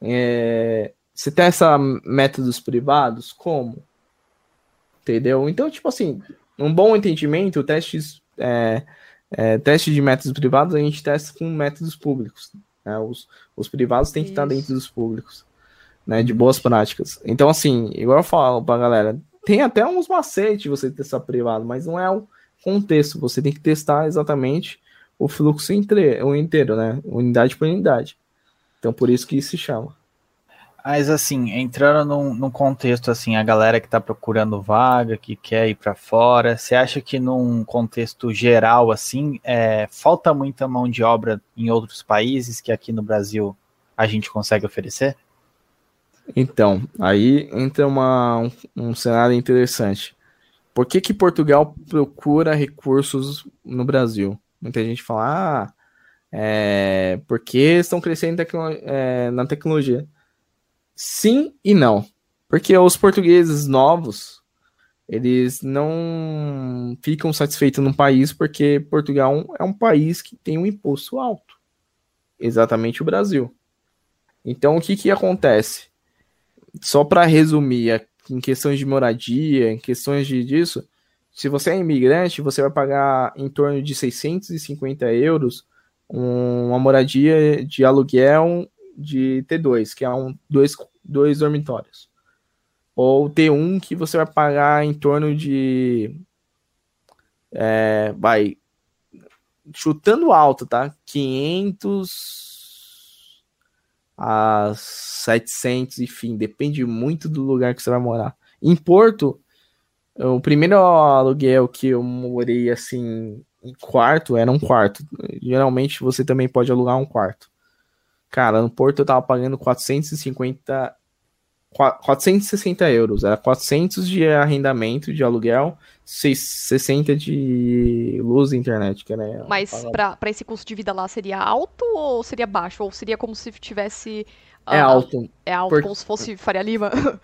É... Você testa métodos privados? Como? Entendeu? Então, tipo assim, um bom entendimento, testes, é, é, teste de métodos privados a gente testa com métodos públicos. Né? Os, os privados têm que Isso. estar dentro dos públicos, né? De boas práticas. Então, assim, igual eu falo pra galera, tem até uns macetes você testar privado, mas não é o contexto. Você tem que testar exatamente o fluxo inteiro, o inteiro, né? Unidade por unidade. Então, por isso que se chama. Mas assim, entrando num, num, contexto assim, a galera que está procurando vaga, que quer ir para fora, você acha que num contexto geral assim, é, falta muita mão de obra em outros países que aqui no Brasil a gente consegue oferecer? Então, aí entra uma, um, um cenário interessante. Por que, que Portugal procura recursos no Brasil? Muita gente fala, ah, é, porque estão crescendo tecno é, na tecnologia. Sim e não. Porque os portugueses novos, eles não ficam satisfeitos num país porque Portugal é um país que tem um imposto alto. Exatamente o Brasil. Então o que que acontece? Só para resumir, em questões de moradia, em questões de disso, se você é imigrante, você vai pagar em torno de 650 euros uma moradia de aluguel de T2, que é um dois, dois dormitórios. Ou T1, que você vai pagar em torno de. É, vai. Chutando alto, tá? 500 a 700, enfim, depende muito do lugar que você vai morar. Em Porto, o primeiro aluguel que eu morei assim em quarto era um quarto. Geralmente você também pode alugar um quarto. Cara, no Porto eu tava pagando 450. 460 euros. Era 400 de arrendamento, de aluguel, 60 de luz e internet. Que era Mas para esse custo de vida lá seria alto ou seria baixo? Ou seria como se tivesse. É uh, alto. É alto, por... como se fosse Faria Lima?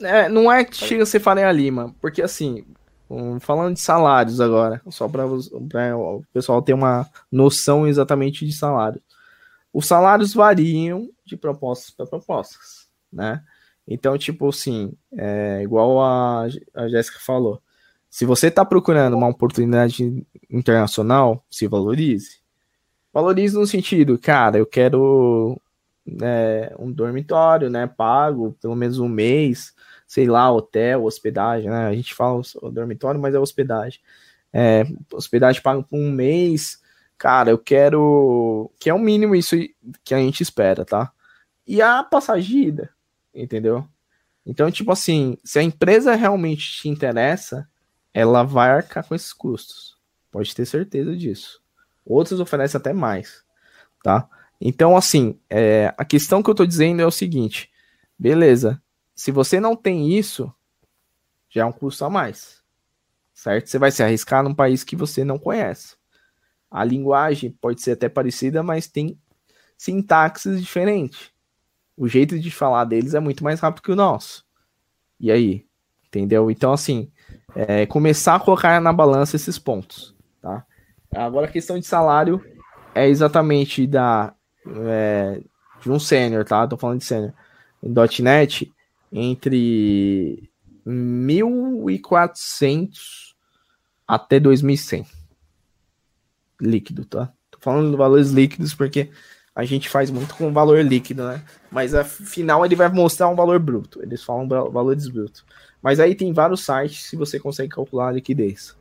É, não é que chega a ser Faria Lima, porque assim, um, falando de salários agora, só para o pessoal ter uma noção exatamente de salário os salários variam de propostas para propostas, né? Então, tipo assim, é, igual a, a Jéssica falou, se você está procurando uma oportunidade internacional, se valorize. Valorize no sentido, cara, eu quero é, um dormitório, né, pago pelo menos um mês, sei lá, hotel, hospedagem, né? A gente fala dormitório, mas é hospedagem. É, hospedagem pago por um mês, cara, eu quero. Que é o mínimo isso que a gente espera, tá? E a passagem entendeu? Então, tipo assim, se a empresa realmente te interessa, ela vai arcar com esses custos. Pode ter certeza disso. Outros oferecem até mais, tá? Então, assim, é, a questão que eu tô dizendo é o seguinte: beleza, se você não tem isso, já é um custo a mais, certo? Você vai se arriscar num país que você não conhece. A linguagem pode ser até parecida, mas tem sintaxes diferentes. O jeito de falar deles é muito mais rápido que o nosso. E aí? Entendeu? Então, assim, é, começar a colocar na balança esses pontos. Tá? Agora, a questão de salário é exatamente da, é, de um sênior, tá? Tô falando de sênior. Em .NET, entre 1.400 até 2.100 líquido, tá? Tô falando de valores líquidos porque a gente faz muito com valor líquido, né? Mas afinal ele vai mostrar um valor bruto. Eles falam valores brutos. Mas aí tem vários sites se você consegue calcular a liquidez.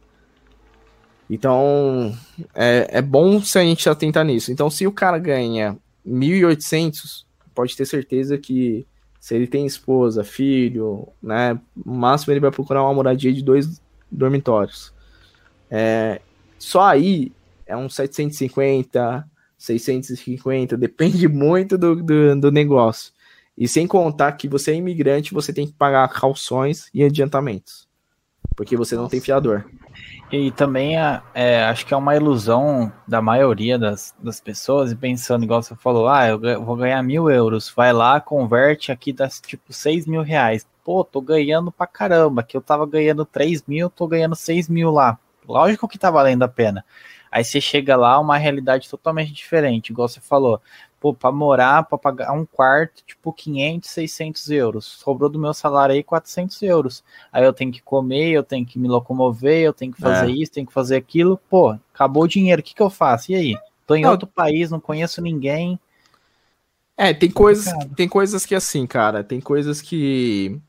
Então, é, é bom se a gente atentar nisso. Então, se o cara ganha 1.800, pode ter certeza que se ele tem esposa, filho, né, máximo ele vai procurar uma moradia de dois dormitórios. É, só aí é um 750, 650, depende muito do, do, do, negócio. E sem contar que você é imigrante, você tem que pagar calções e adiantamentos. Porque você não tem fiador. E também é, é, acho que é uma ilusão da maioria das, das pessoas, pensando, igual você falou, ah, eu vou ganhar mil euros, vai lá, converte aqui, dá tipo seis mil reais. Pô, tô ganhando pra caramba, que eu tava ganhando três mil, tô ganhando seis mil lá. Lógico que tá valendo a pena. Aí você chega lá, uma realidade totalmente diferente, igual você falou pô, pra morar, pra pagar um quarto, tipo, 500, 600 euros. Sobrou do meu salário aí 400 euros. Aí eu tenho que comer, eu tenho que me locomover, eu tenho que fazer é. isso, tenho que fazer aquilo. Pô, acabou o dinheiro, o que, que eu faço? E aí? Tô em não. outro país, não conheço ninguém. É, tem coisas, tem coisas que assim, cara, tem coisas que.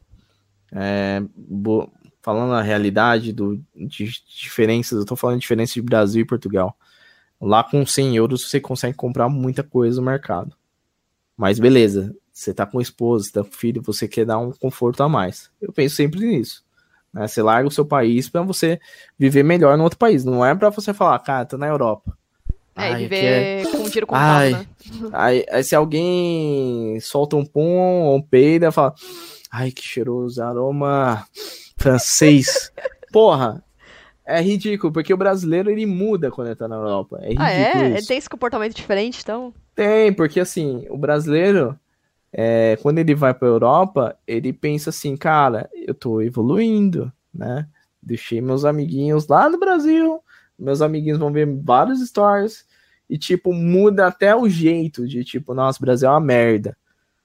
É, bo... falando a realidade do, de diferenças, eu tô falando de diferença de Brasil e Portugal. Lá com 100 euros você consegue comprar muita coisa no mercado. Mas beleza, você tá com esposa, você tá com filho, você quer dar um conforto a mais. Eu penso sempre nisso. Né? Você larga o seu país para você viver melhor no outro país. Não é para você falar, cara, tô na Europa. É, Ai, viver é... com tiro com Ai, né? aí, aí, se alguém solta um pum ou um peido, fala, ai, que cheiroso, aroma francês. Porra, é ridículo, porque o brasileiro ele muda quando ele tá na Europa. É ridículo. Ah, é? Ele tem esse comportamento diferente, então? Tem, porque assim, o brasileiro, é, quando ele vai pra Europa, ele pensa assim, cara, eu tô evoluindo, né? Deixei meus amiguinhos lá no Brasil, meus amiguinhos vão ver vários stories, e tipo, muda até o jeito de tipo, nossa, o Brasil é uma merda.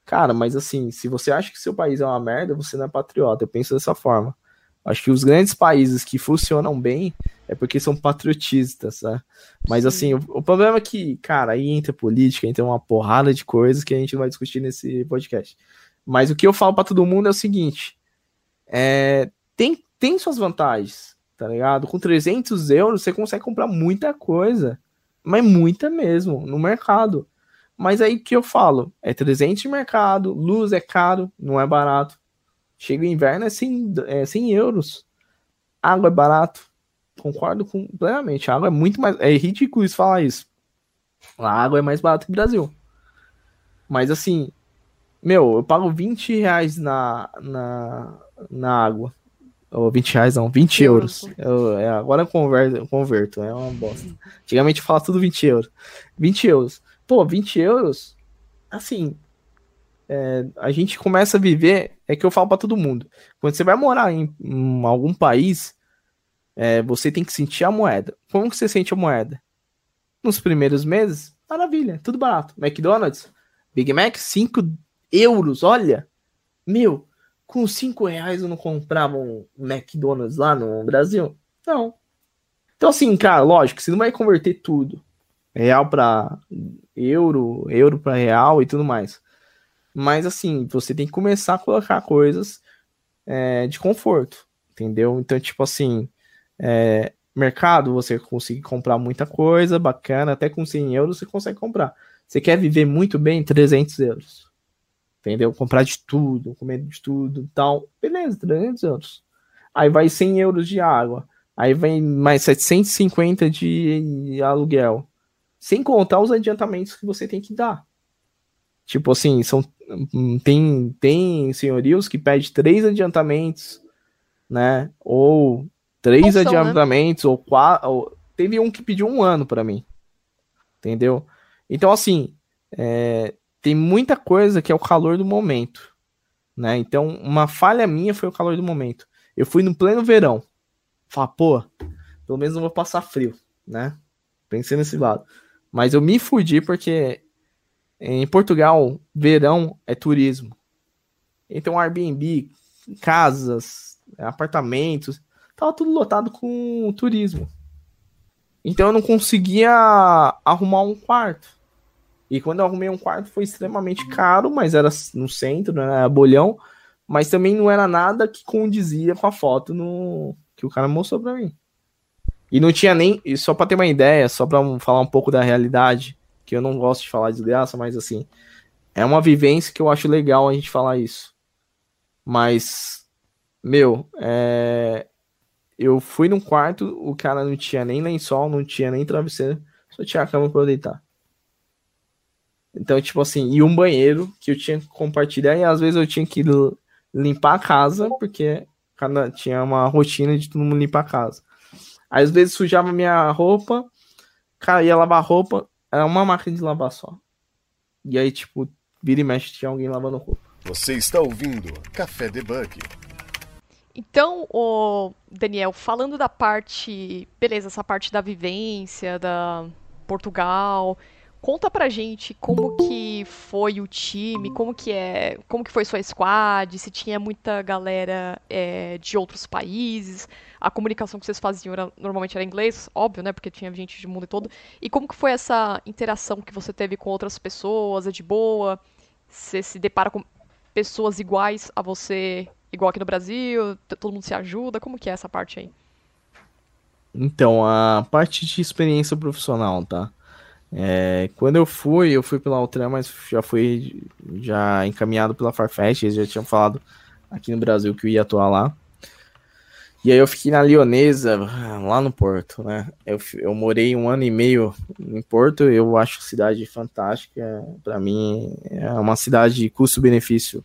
Cara, mas assim, se você acha que seu país é uma merda, você não é patriota. Eu penso dessa forma. Acho que os grandes países que funcionam bem é porque são patriotistas, né? Mas assim, o, o, problema é que, cara, aí entra política, entra uma porrada de coisas que a gente não vai discutir nesse podcast. Mas o que eu falo para todo mundo é o seguinte: é, tem, tem suas vantagens, tá ligado? Com 300 euros você consegue comprar muita coisa, mas muita mesmo, no mercado. Mas aí o que eu falo? É 300 de mercado, luz é caro, não é barato. Chega o inverno, é 100, é 100 euros. Água é barato. Concordo com, plenamente. A água é muito mais. É ridículo isso falar isso. A água é mais barata que o Brasil. Mas assim, meu, eu pago 20 reais na, na, na água. Ou 20 reais não, 20 euros. Eu, é, agora eu converto, eu converto, é uma bosta. Antigamente eu falava tudo 20 euros. 20 euros. Pô, 20 euros, assim, é, a gente começa a viver, é que eu falo para todo mundo. Quando você vai morar em, em algum país, é, você tem que sentir a moeda. Como que você sente a moeda? Nos primeiros meses, maravilha, tudo barato. McDonald's, Big Mac, 5 euros, olha. Meu, com 5 reais eu não comprava um McDonald's lá no Brasil? Não. Então, assim, cara, lógico, você não vai converter tudo. Real para euro, euro para real e tudo mais. Mas assim, você tem que começar a colocar coisas é, de conforto, entendeu? Então, tipo assim, é, mercado, você consegue comprar muita coisa bacana, até com 100 euros você consegue comprar. Você quer viver muito bem, 300 euros. Entendeu? Comprar de tudo, comer de tudo tal. Beleza, 300 euros. Aí vai 100 euros de água. Aí vem mais 750 de aluguel. Sem contar os adiantamentos que você tem que dar. Tipo assim, são tem, tem senhorios que pede três adiantamentos, né? Ou três né? adiantamentos, né? ou quatro. Teve um que pediu um ano para mim. Entendeu? Então, assim, é, tem muita coisa que é o calor do momento. Né? Então, uma falha minha foi o calor do momento. Eu fui no pleno verão. Falar, pô, pelo menos não vou passar frio, né? Pensei nesse lado. Mas eu me fudi porque em Portugal, verão é turismo. Então, Airbnb, casas, apartamentos, tava tudo lotado com turismo. Então, eu não conseguia arrumar um quarto. E quando eu arrumei um quarto, foi extremamente caro, mas era no centro, né? Era bolhão. Mas também não era nada que condizia com a foto no que o cara mostrou pra mim. E não tinha nem. Só pra ter uma ideia, só pra falar um pouco da realidade que eu não gosto de falar desgraça, mas assim, é uma vivência que eu acho legal a gente falar isso. Mas, meu, é... eu fui num quarto, o cara não tinha nem lençol, não tinha nem travesseiro, só tinha a cama pra eu deitar. Então, tipo assim, e um banheiro que eu tinha que compartilhar, e às vezes eu tinha que limpar a casa, porque cada tinha uma rotina de todo mundo limpar a casa. Às vezes sujava minha roupa, cara, ia lavar roupa, era uma máquina de lavar só. E aí, tipo, vira e mexe, tinha alguém lavando roupa. Você está ouvindo Café Debug. Então, o Daniel, falando da parte, beleza, essa parte da vivência, da Portugal, conta pra gente como que foi o time, como que é, como que foi sua squad, se tinha muita galera é, de outros países, a comunicação que vocês faziam era, normalmente era inglês, óbvio, né, porque tinha gente de mundo todo, e como que foi essa interação que você teve com outras pessoas, é de boa, você se depara com pessoas iguais a você igual aqui no Brasil? Todo mundo se ajuda? Como que é essa parte aí? Então, a parte de experiência profissional, tá? É, quando eu fui, eu fui pela Altran, mas já fui já encaminhado pela Farfetch, eles já tinham falado aqui no Brasil que eu ia atuar lá. E aí eu fiquei na Leonesa, lá no Porto, né? Eu, eu morei um ano e meio em Porto, eu acho cidade fantástica. Para mim é uma cidade de custo-benefício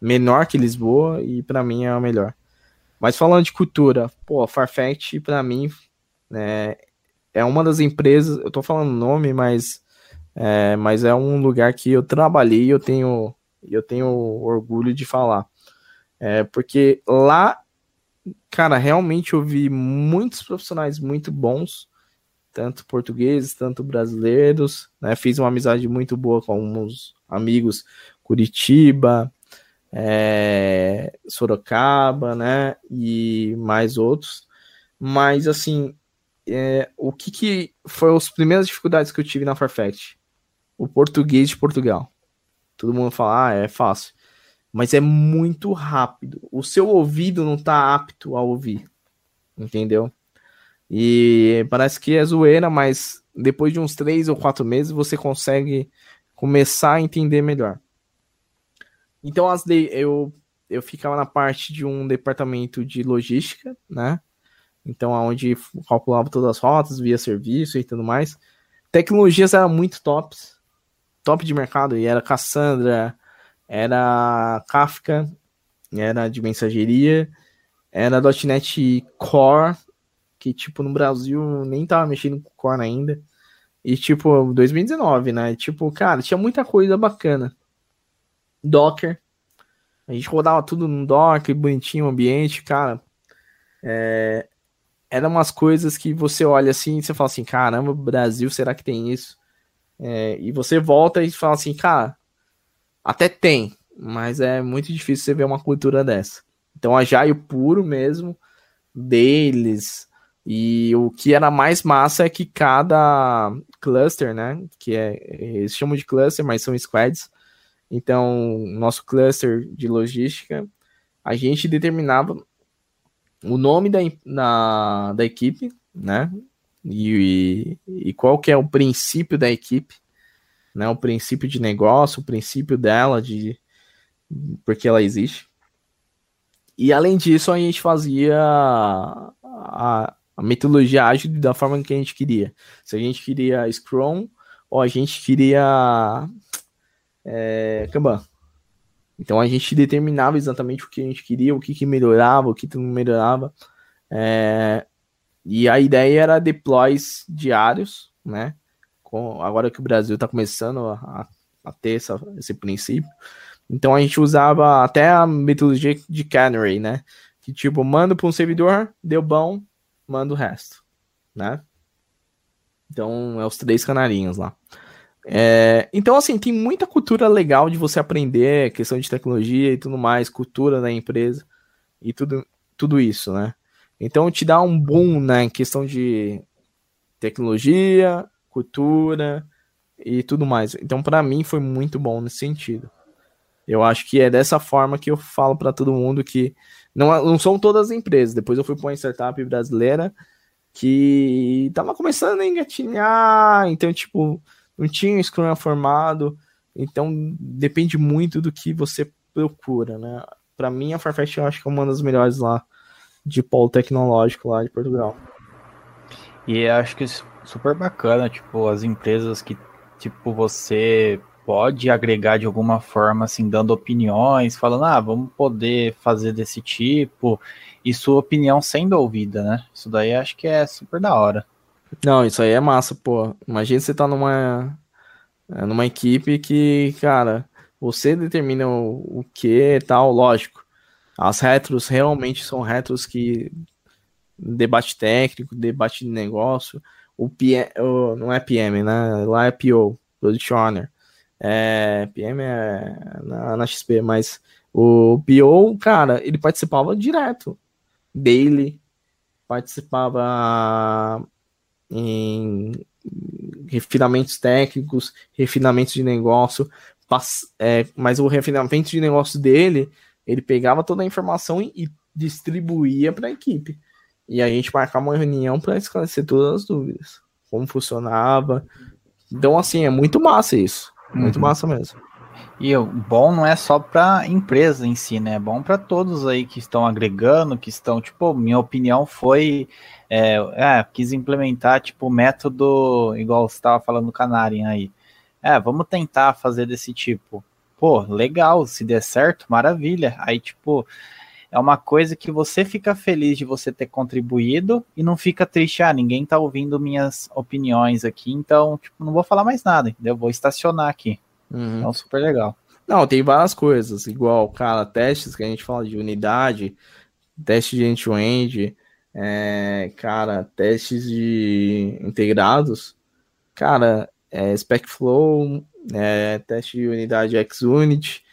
menor que Lisboa e para mim é a melhor. Mas falando de cultura, pô, Farfetch para mim né, é uma das empresas, eu tô falando nome, mas é, mas é um lugar que eu trabalhei e eu tenho, eu tenho orgulho de falar. É, porque lá, cara, realmente eu vi muitos profissionais muito bons, tanto portugueses, tanto brasileiros, né? Fiz uma amizade muito boa com alguns amigos Curitiba, é, Sorocaba, né, e mais outros. Mas, assim, é, o que, que foi as primeiras dificuldades que eu tive na Farfetch? O português de Portugal. Todo mundo fala, ah, é fácil. Mas é muito rápido. O seu ouvido não está apto a ouvir. Entendeu? E parece que é zoeira, mas depois de uns três ou quatro meses você consegue começar a entender melhor. Então as de, eu, eu ficava na parte de um departamento de logística, né? Então, onde calculava todas as rotas, via serviço e tudo mais. Tecnologias eram muito tops, top de mercado, e era Cassandra, era Kafka, era de mensageria, era .NET Core, que, tipo, no Brasil nem tava mexendo com Core ainda. E, tipo, 2019, né? Tipo, cara, tinha muita coisa bacana. Docker. A gente rodava tudo no Docker, bonitinho o ambiente, cara. É, eram umas coisas que você olha assim e você fala assim, caramba, Brasil, será que tem isso? É, e você volta e fala assim, cara, até tem, mas é muito difícil você ver uma cultura dessa. Então, a Jaio puro mesmo, deles, e o que era mais massa é que cada cluster, né, que é, eles chamam de cluster, mas são squads, então, nosso cluster de logística, a gente determinava o nome da, da, da equipe, né? E, e, qual que é o princípio da equipe, né? O princípio de negócio, o princípio dela, de porque ela existe. E além disso, a gente fazia a, a metodologia ágil da forma que a gente queria. Se a gente queria Scrum, ou a gente queria é, Kanban. Então a gente determinava exatamente o que a gente queria, o que, que melhorava, o que não melhorava. É, e a ideia era deploys diários, né? Com, agora que o Brasil está começando a, a ter essa, esse princípio. Então a gente usava até a metodologia de Canary, né? Que tipo, manda para um servidor, deu bom, manda o resto, né? Então é os três canarinhos lá. É, então, assim, tem muita cultura legal de você aprender, questão de tecnologia e tudo mais, cultura da empresa e tudo, tudo isso, né? Então, te dá um boom na né, questão de tecnologia, cultura e tudo mais. Então, para mim, foi muito bom nesse sentido. Eu acho que é dessa forma que eu falo para todo mundo que não, é, não são todas as empresas. Depois eu fui para uma startup brasileira que tava começando a engatinhar, então, tipo, não tinha um Scrum formado, então depende muito do que você procura, né? Para mim, a Farfetch eu acho que é uma das melhores lá de polo tecnológico lá de Portugal. E acho que super bacana, tipo, as empresas que, tipo, você pode agregar de alguma forma, assim, dando opiniões, falando, ah, vamos poder fazer desse tipo, e sua opinião sendo ouvida, né? Isso daí acho que é super da hora. Não, isso aí é massa, pô. Imagina você tá numa, é, numa equipe que, cara, você determina o, o que e tal, lógico. As retros realmente são retros que debate técnico, debate de negócio. O PM, o, não é PM, né? Lá é PO, Product Owner. É, PM é na, na XP, mas o PO, cara, ele participava direto. Daily, participava em refinamentos técnicos, refinamentos de negócio, é, mas o refinamento de negócio dele, ele pegava toda a informação e, e distribuía para a equipe. E a gente marcava uma reunião para esclarecer todas as dúvidas, como funcionava. Então, assim, é muito massa isso. Muito uhum. massa mesmo. E o bom não é só para empresa em si, né? É bom para todos aí que estão agregando, que estão, tipo, minha opinião foi é, é, quis implementar, tipo, método, igual você estava falando do Canarian aí. É, vamos tentar fazer desse tipo. Pô, legal, se der certo, maravilha. Aí, tipo, é uma coisa que você fica feliz de você ter contribuído e não fica triste, ah, ninguém tá ouvindo minhas opiniões aqui, então, tipo, não vou falar mais nada, entendeu? Vou estacionar aqui. Uhum. Então, super legal. Não, tem várias coisas, igual, cara, testes que a gente fala de unidade, teste de end-to-end, é, cara, testes de integrados, cara, é, SpecFlow, é, teste de unidade XUnit,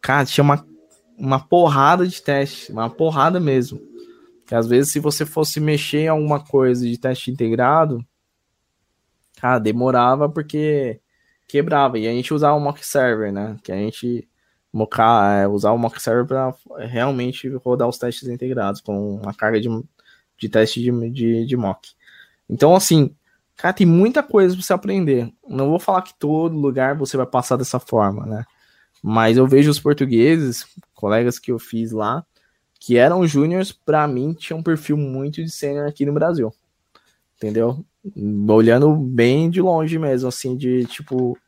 cara, tinha uma, uma porrada de teste, uma porrada mesmo. Que às vezes, se você fosse mexer em alguma coisa de teste integrado, cara, demorava porque quebrava. E a gente usava o mock server, né? Que a gente mocar, é, usar o mock server para realmente rodar os testes integrados com uma carga de de teste de, de, de mock. Então, assim, cara, tem muita coisa para você aprender. Não vou falar que todo lugar você vai passar dessa forma, né? Mas eu vejo os portugueses, colegas que eu fiz lá, que eram júniores, para mim tinham um perfil muito de sênior aqui no Brasil. Entendeu? Olhando bem de longe mesmo, assim, de tipo.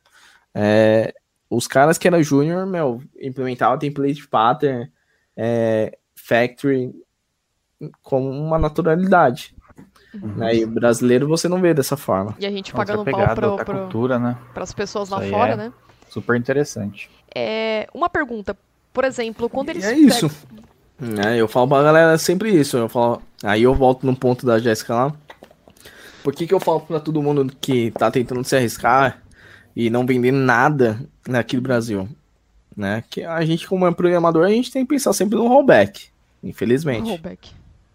É, os caras que eram júnior, meu, implementavam template pattern, é, factory, com uma naturalidade. Uhum. Né? E brasileiro você não vê dessa forma. E a gente pagando pau pro, pro, cultura, né? para as pessoas lá fora, é né? Super interessante. É, uma pergunta, por exemplo, quando eles. É isso. É, eu falo pra galera sempre isso. Eu falo, aí eu volto no ponto da Jéssica lá. Por que, que eu falo pra todo mundo que tá tentando se arriscar e não vender nada aqui do Brasil? Né? Que a gente, como é programador, a gente tem que pensar sempre no rollback. Infelizmente. Rollback.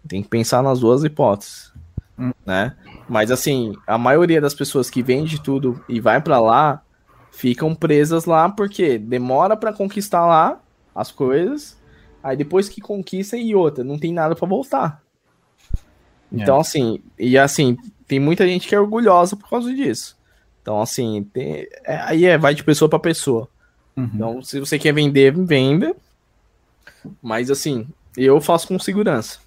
Tem que pensar nas duas hipóteses, hum. né? Mas assim, a maioria das pessoas que vende tudo e vai para lá ficam presas lá porque demora para conquistar lá as coisas, aí depois que conquista e outra, não tem nada para voltar. Então, é. assim, e assim, tem muita gente que é orgulhosa por causa disso. Então, assim, tem, é, aí é, vai de pessoa para pessoa. Uhum. Então, se você quer vender, venda. Mas, assim, eu faço com segurança.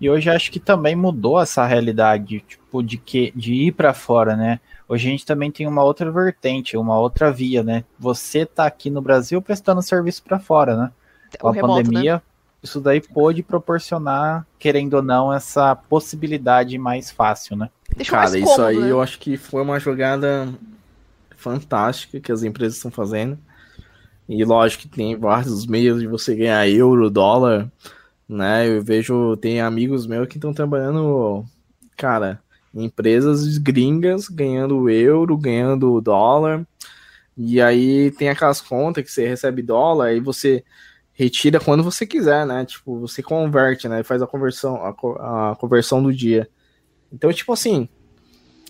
E hoje acho que também mudou essa realidade, tipo, de que de ir para fora, né? Hoje a gente também tem uma outra vertente, uma outra via, né? Você tá aqui no Brasil prestando serviço para fora, né? Com a remoto, pandemia, né? isso daí pôde proporcionar, querendo ou não, essa possibilidade mais fácil, né? Deixa Cara, isso aí né? eu acho que foi uma jogada fantástica que as empresas estão fazendo. E lógico que tem vários meios de você ganhar euro, dólar, né? Eu vejo, tem amigos meus que estão trabalhando, cara, empresas gringas, ganhando euro, ganhando dólar. E aí tem aquelas contas que você recebe dólar e você retira quando você quiser, né? Tipo, você converte, né? Faz a conversão, a, a conversão do dia. Então, tipo assim,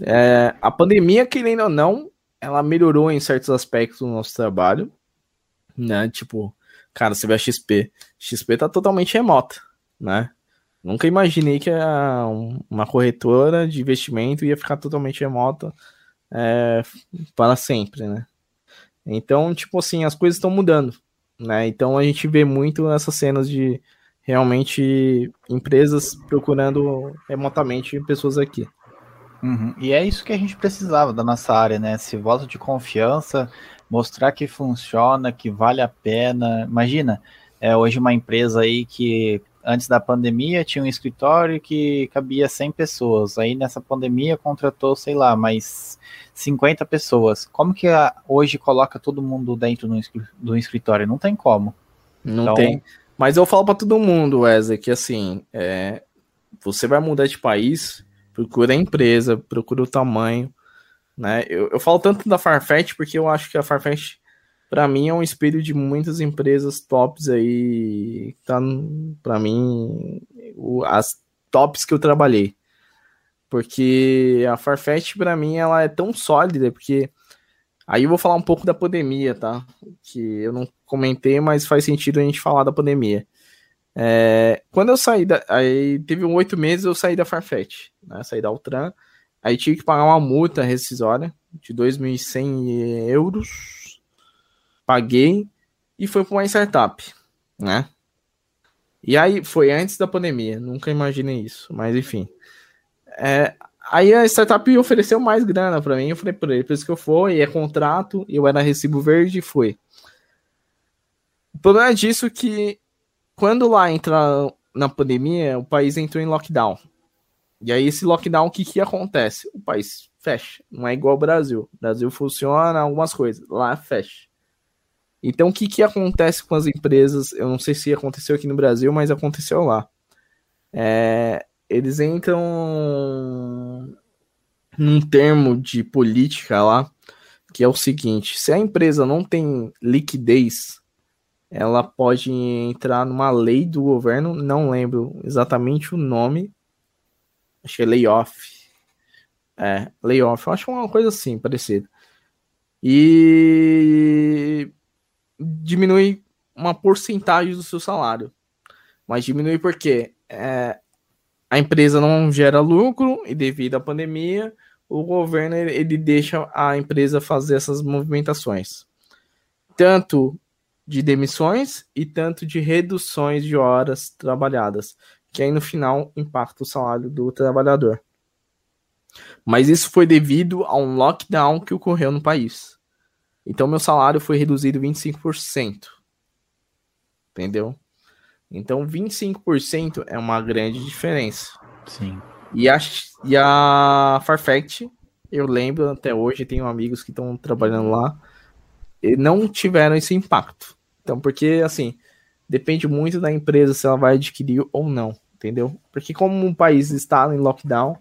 é, a pandemia, querendo ou não, ela melhorou em certos aspectos do nosso trabalho, né? Tipo, cara, você vê a XP. XP tá totalmente remota, né? Nunca imaginei que a, uma corretora de investimento ia ficar totalmente remota é, para sempre, né? Então, tipo assim, as coisas estão mudando, né? Então a gente vê muito essas cenas de realmente empresas procurando remotamente pessoas aqui. Uhum. E é isso que a gente precisava da nossa área, né? Esse voto de confiança mostrar que funciona, que vale a pena. Imagina, é hoje uma empresa aí que antes da pandemia tinha um escritório que cabia 100 pessoas. Aí nessa pandemia contratou, sei lá, mais 50 pessoas. Como que a, hoje coloca todo mundo dentro do escritório? Não tem como. Não então, tem. Mas eu falo para todo mundo, Wesley, que assim, é, você vai mudar de país, procura a empresa, procura o tamanho, né? Eu, eu falo tanto da Farfetch porque eu acho que a Farfetch, para mim, é um espelho de muitas empresas tops aí, tá, para mim, o, as tops que eu trabalhei. Porque a Farfetch, para mim, ela é tão sólida, porque aí eu vou falar um pouco da pandemia, tá? Que eu não comentei, mas faz sentido a gente falar da pandemia. É, quando eu saí da. Aí teve oito meses eu saí da Farfetch, né? Saí da Altran. Aí tive que pagar uma multa rescisória de 2.100 euros. Paguei e foi para uma startup, né? E aí foi antes da pandemia, nunca imaginei isso, mas enfim. É, aí a startup ofereceu mais grana para mim, eu falei para ele, por isso que eu fui, é contrato, eu era recibo verde e foi. O problema disso é que quando lá entra na pandemia, o país entrou em lockdown. E aí, esse lockdown, o que, que acontece? O país fecha. Não é igual ao Brasil. O Brasil funciona algumas coisas. Lá fecha. Então, o que, que acontece com as empresas? Eu não sei se aconteceu aqui no Brasil, mas aconteceu lá. É, eles entram num termo de política lá, que é o seguinte: se a empresa não tem liquidez ela pode entrar numa lei do governo, não lembro exatamente o nome, acho que é layoff. É, layoff, eu acho uma coisa assim, parecida. E diminui uma porcentagem do seu salário. Mas diminui porque é, a empresa não gera lucro e devido à pandemia, o governo ele deixa a empresa fazer essas movimentações. Tanto de demissões e tanto de reduções de horas trabalhadas, que aí no final impacta o salário do trabalhador. Mas isso foi devido a um lockdown que ocorreu no país. Então meu salário foi reduzido 25%. Entendeu? Então 25% é uma grande diferença. Sim. E a, e a Farfetch, eu lembro até hoje, tenho amigos que estão trabalhando lá, e não tiveram esse impacto. Então, porque assim, depende muito da empresa se ela vai adquirir ou não, entendeu? Porque como um país está em lockdown,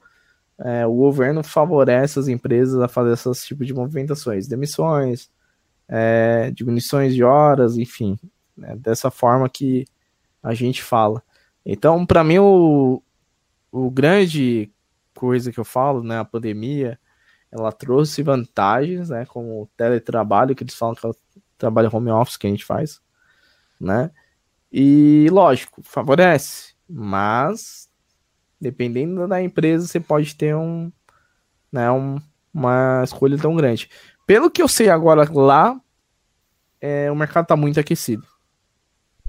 é, o governo favorece as empresas a fazer esses tipos de movimentações, demissões, é, diminuições de horas, enfim, né, dessa forma que a gente fala. Então, para mim, o, o grande coisa que eu falo, né, a pandemia, ela trouxe vantagens, né, como o teletrabalho, que eles falam que ela trabalho home office que a gente faz, né? E lógico, favorece, mas dependendo da empresa, você pode ter um, né, um, uma escolha tão grande. Pelo que eu sei agora lá, é, o mercado está muito aquecido.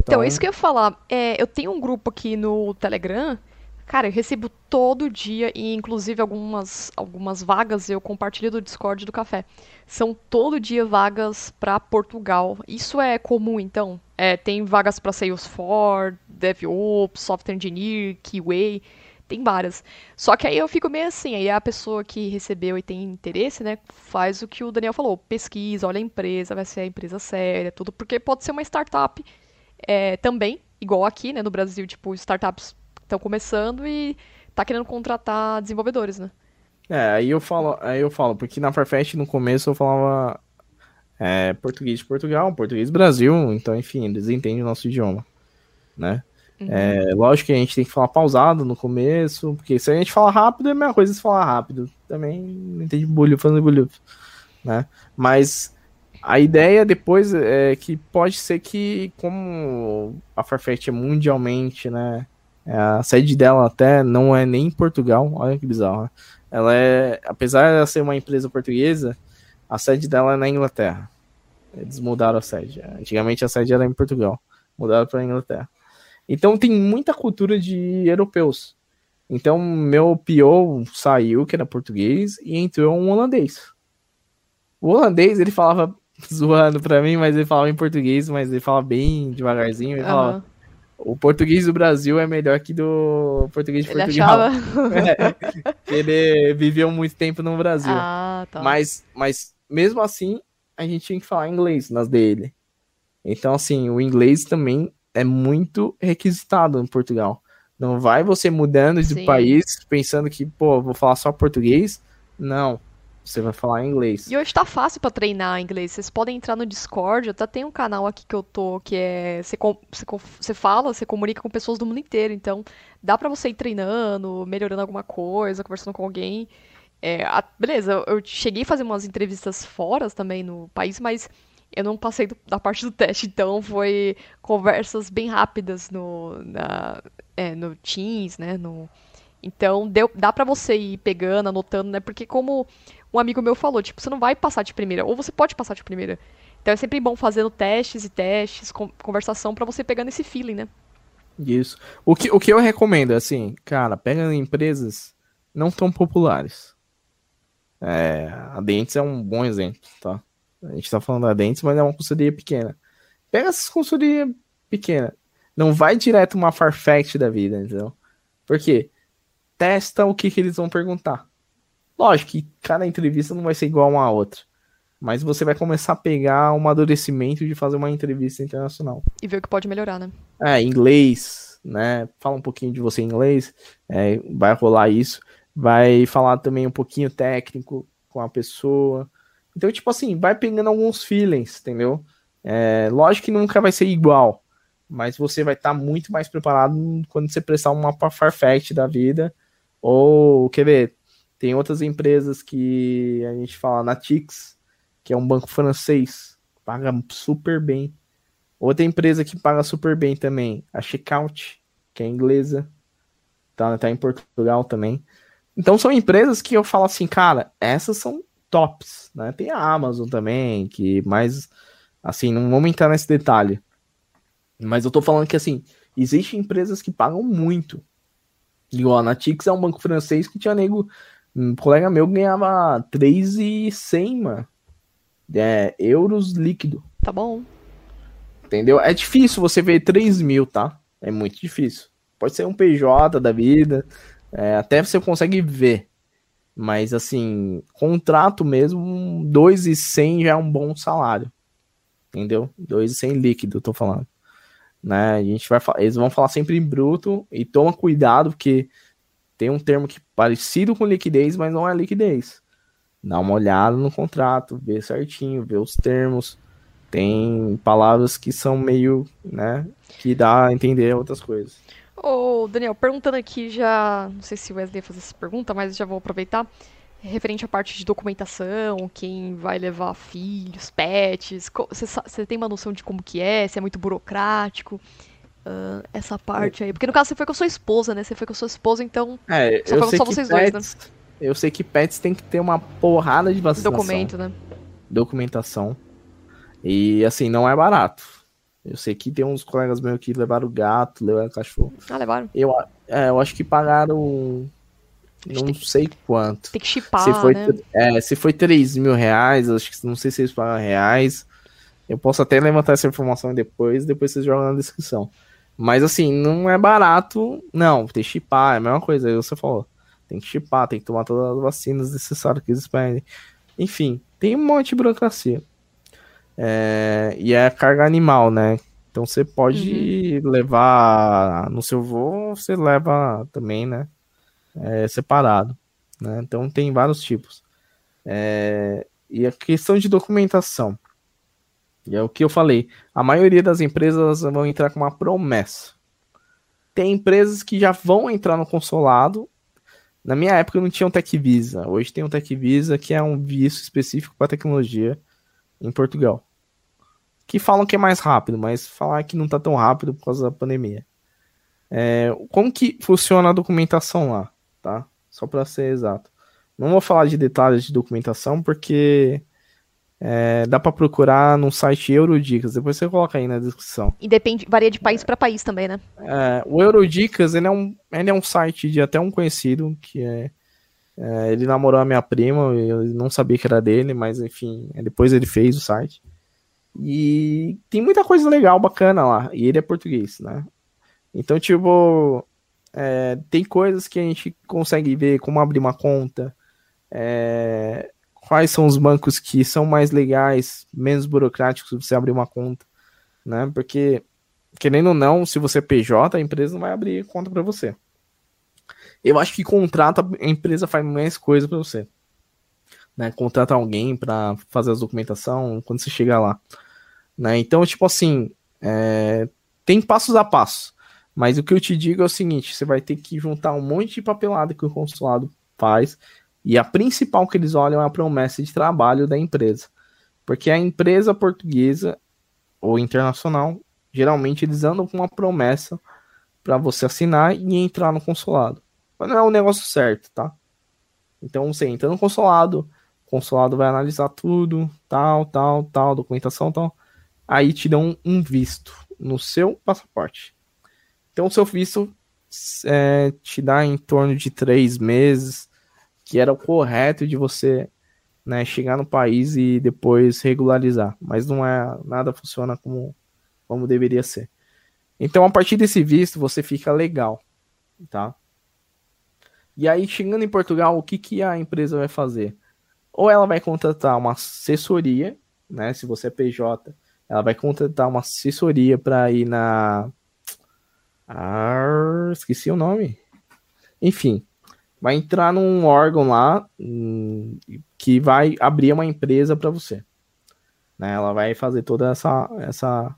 Então, então, isso que eu ia falar. É, eu tenho um grupo aqui no Telegram Cara, eu recebo todo dia e inclusive algumas algumas vagas eu compartilho do Discord do café. São todo dia vagas para Portugal. Isso é comum então? É, tem vagas para Salesforce, DevOps, Software Engineer, QA, tem várias. Só que aí eu fico meio assim, aí a pessoa que recebeu e tem interesse, né, faz o que o Daniel falou, pesquisa, olha a empresa, vai ser a empresa séria, tudo, porque pode ser uma startup é, também, igual aqui, né, no Brasil, tipo, startups estão começando e tá querendo contratar desenvolvedores, né? É, aí eu falo, aí eu falo, porque na Farfetch no começo eu falava é, português de Portugal, português Brasil, então enfim, eles entendem o nosso idioma, né? Uhum. É, lógico que a gente tem que falar pausado no começo, porque se a gente falar rápido é a mesma coisa se falar rápido. Também não entende bulho fazendo bulho, né? Mas a ideia depois é que pode ser que, como a Farfetch é mundialmente, né? É, a sede dela até não é nem em Portugal, olha que bizarro. Né? Ela é, apesar de ser uma empresa portuguesa, a sede dela é na Inglaterra. Eles mudaram a sede. Antigamente a sede era em Portugal, mudaram para a Inglaterra. Então tem muita cultura de europeus. Então meu PO saiu, que era português, e entrou um holandês. O holandês ele falava zoando pra mim, mas ele falava em português, mas ele fala bem devagarzinho. Ele uhum. falava, o português do Brasil é melhor que do português de ele Portugal. Achava... é, ele viveu muito tempo no Brasil. Ah, tá. Mas, mas mesmo assim, a gente tinha que falar inglês nas dele. Então, assim, o inglês também é muito requisitado em Portugal. Não vai você mudando de Sim. país pensando que, pô, vou falar só português. Não. Você vai falar inglês. E hoje tá fácil para treinar inglês. Vocês podem entrar no Discord. Até tem um canal aqui que eu tô que é. Você, você, você fala, você comunica com pessoas do mundo inteiro. Então, dá para você ir treinando, melhorando alguma coisa, conversando com alguém. É, a, beleza, eu cheguei a fazer umas entrevistas fora também no país, mas eu não passei do, da parte do teste, então foi conversas bem rápidas no, na, é, no Teams, né? No, então deu, dá para você ir pegando, anotando, né? Porque como um amigo meu falou, tipo, você não vai passar de primeira, ou você pode passar de primeira. Então é sempre bom fazendo testes e testes, conversação para você pegando esse feeling, né? Isso. O que, o que eu recomendo, assim, cara, pega empresas não tão populares. É, a Dentes é um bom exemplo, tá? A gente tá falando da Dentes, mas é uma consultoria pequena. Pega essas consultorias pequenas. Não vai direto uma Farfetch da vida, entendeu? Por quê? Testa o que, que eles vão perguntar. Lógico que cada entrevista não vai ser igual uma a outra. Mas você vai começar a pegar um amadurecimento de fazer uma entrevista internacional. E ver o que pode melhorar, né? É, inglês, né? Fala um pouquinho de você em inglês. É, vai rolar isso. Vai falar também um pouquinho técnico com a pessoa. Então, tipo assim, vai pegando alguns feelings, entendeu? É, lógico que nunca vai ser igual. Mas você vai estar tá muito mais preparado quando você prestar uma Farfetch da vida. Ou, quer ver, tem outras empresas que a gente fala, Natix, que é um banco francês, paga super bem. Outra empresa que paga super bem também, a Checkout, que é inglesa, tá, tá em Portugal também. Então são empresas que eu falo assim, cara, essas são tops, né? Tem a Amazon também, que mais assim, não vamos entrar nesse detalhe. Mas eu tô falando que assim, existem empresas que pagam muito. Igual a Natix é um banco francês que tinha nego um colega meu ganhava 3,100, mano. É, euros líquido. Tá bom. Entendeu? É difícil você ver 3 mil, tá? É muito difícil. Pode ser um PJ da vida. É, até você consegue ver. Mas assim, contrato mesmo, 2,100 já é um bom salário. Entendeu? 2,100 líquido, tô falando. Né? A gente vai eles vão falar sempre em bruto e toma cuidado porque tem um termo que parecido com liquidez, mas não é liquidez. Dá uma olhada no contrato, vê certinho, vê os termos. Tem palavras que são meio, né, que dá a entender outras coisas. Ô, Daniel, perguntando aqui já, não sei se o Wesley ia fazer essa pergunta, mas já vou aproveitar. Referente à parte de documentação, quem vai levar filhos, pets, você tem uma noção de como que é, se é muito burocrático? uh, essa parte aí? Porque no caso você foi com a sua esposa, né? Você foi com a sua esposa, então. É, só eu sei só vocês pets, dois, né? Eu sei que pets tem que ter uma porrada de vacinação. Documento, né? Documentação. E assim, não é barato. Eu sei que tem uns colegas meus que levaram gato, levaram cachorro. Ah, levaram? Eu, é, eu acho que pagaram. Não sei quanto. Tem que chipar, se foi, né? É, se foi 3 mil reais, acho que não sei se eles pagam reais. Eu posso até levantar essa informação depois, depois vocês jogam na descrição. Mas assim, não é barato, não. Tem que chipar, é a mesma coisa, aí você falou. Tem que chipar, tem que tomar todas as vacinas necessárias que eles pedem. Enfim, tem um monte de burocracia. É, e é carga animal, né? Então você pode uhum. levar no seu voo, você leva também, né? É, separado. Né? Então tem vários tipos. É, e a questão de documentação. E é o que eu falei. A maioria das empresas vão entrar com uma promessa. Tem empresas que já vão entrar no consolado. Na minha época não tinha um Tech Visa. Hoje tem um Tech Visa que é um visto específico para tecnologia em Portugal. Que falam que é mais rápido, mas falar que não está tão rápido por causa da pandemia. É, como que funciona a documentação lá, tá? Só para ser exato. Não vou falar de detalhes de documentação porque é, dá para procurar no site Eurodicas, depois você coloca aí na descrição. E depende, varia de país para país também, né? É, o Eurodicas ele é, um, ele é um site de até um conhecido, que é É, ele namorou a minha prima, eu não sabia que era dele, mas enfim, depois ele fez o site. E tem muita coisa legal, bacana lá. E ele é português, né? Então, tipo, é, tem coisas que a gente consegue ver, como abrir uma conta, é, quais são os bancos que são mais legais, menos burocráticos você abrir uma conta, né? Porque, querendo ou não, se você é PJ, a empresa não vai abrir conta para você. Eu acho que contrata, a empresa faz mais coisa para você. Né? Contrata alguém para fazer a documentação quando você chegar lá. Né? Então, tipo assim, é, tem passos a passo. Mas o que eu te digo é o seguinte: você vai ter que juntar um monte de papelada que o consulado faz. E a principal que eles olham é a promessa de trabalho da empresa. Porque a empresa portuguesa ou internacional, geralmente eles andam com uma promessa para você assinar e entrar no consulado. Mas não é o negócio certo, tá? Então você entra no consulado, o consulado vai analisar tudo, tal, tal, tal, documentação, tal. Aí te dão um visto no seu passaporte. Então o seu visto é, te dá em torno de três meses, que era o correto de você né, chegar no país e depois regularizar. Mas não é nada funciona como, como deveria ser. Então, a partir desse visto, você fica legal, tá? E aí, chegando em Portugal, o que, que a empresa vai fazer? Ou ela vai contratar uma assessoria, né? Se você é PJ, ela vai contratar uma assessoria para ir na. Esqueci o nome. Enfim, vai entrar num órgão lá hum, que vai abrir uma empresa para você. Né? Ela vai fazer toda essa, essa,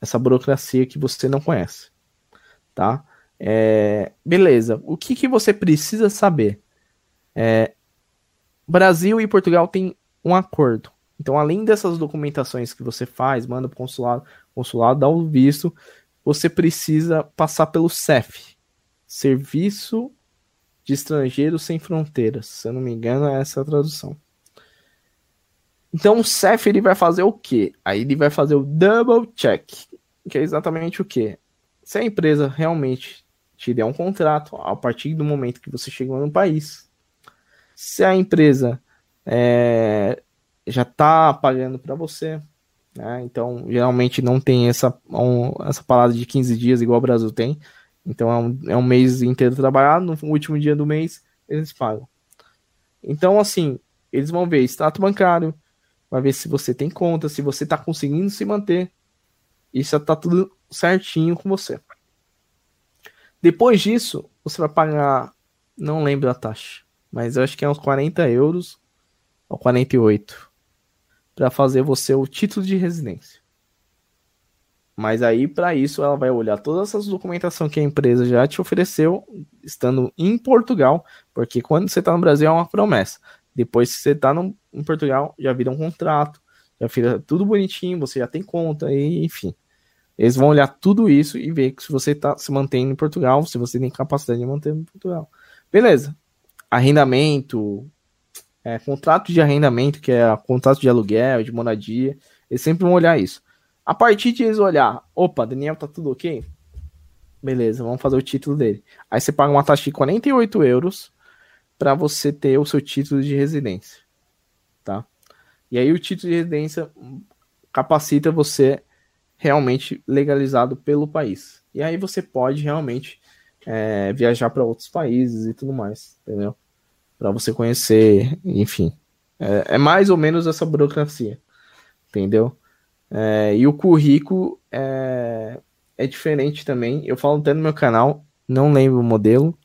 essa burocracia que você não conhece. Tá? É, beleza. O que, que você precisa saber? É, Brasil e Portugal têm um acordo. Então, além dessas documentações que você faz, manda para o consulado, consulado dá o visto, você precisa passar pelo CEF, Serviço de Estrangeiros Sem Fronteiras. Se eu não me engano, é essa a tradução. Então, o CEF ele vai fazer o quê? Aí ele vai fazer o double check, que é exatamente o quê? Se a empresa realmente te der um contrato a partir do momento que você chegou no país. Se a empresa é, já está pagando para você, né? então geralmente não tem essa, um, essa parada de 15 dias igual o Brasil tem. Então é um, é um mês inteiro trabalhado, no último dia do mês eles pagam. Então, assim, eles vão ver extrato bancário, vai ver se você tem conta, se você está conseguindo se manter. Isso está tudo certinho com você. Depois disso, você vai pagar, não lembro a taxa, mas eu acho que é uns 40 euros ou 48 para fazer você o título de residência. Mas aí, para isso, ela vai olhar toda essa documentação que a empresa já te ofereceu, estando em Portugal, porque quando você está no Brasil é uma promessa. Depois que você está em Portugal, já vira um contrato, já vira tudo bonitinho, você já tem conta, e, enfim. Eles vão olhar tudo isso e ver se você está se mantendo em Portugal, se você tem capacidade de manter em Portugal. Beleza. Arrendamento, é, contrato de arrendamento, que é contrato de aluguel, de moradia, eles sempre vão olhar isso. A partir de eles olhar, opa, Daniel, tá tudo ok? Beleza, vamos fazer o título dele. Aí você paga uma taxa de 48 euros para você ter o seu título de residência, tá? E aí o título de residência capacita você realmente legalizado pelo país. E aí você pode realmente é, viajar para outros países e tudo mais, entendeu? Para você conhecer, enfim. É, é, mais ou menos essa burocracia, entendeu? É, e o currículo é, é diferente também. Eu falo até no meu canal, não lembro o modelo.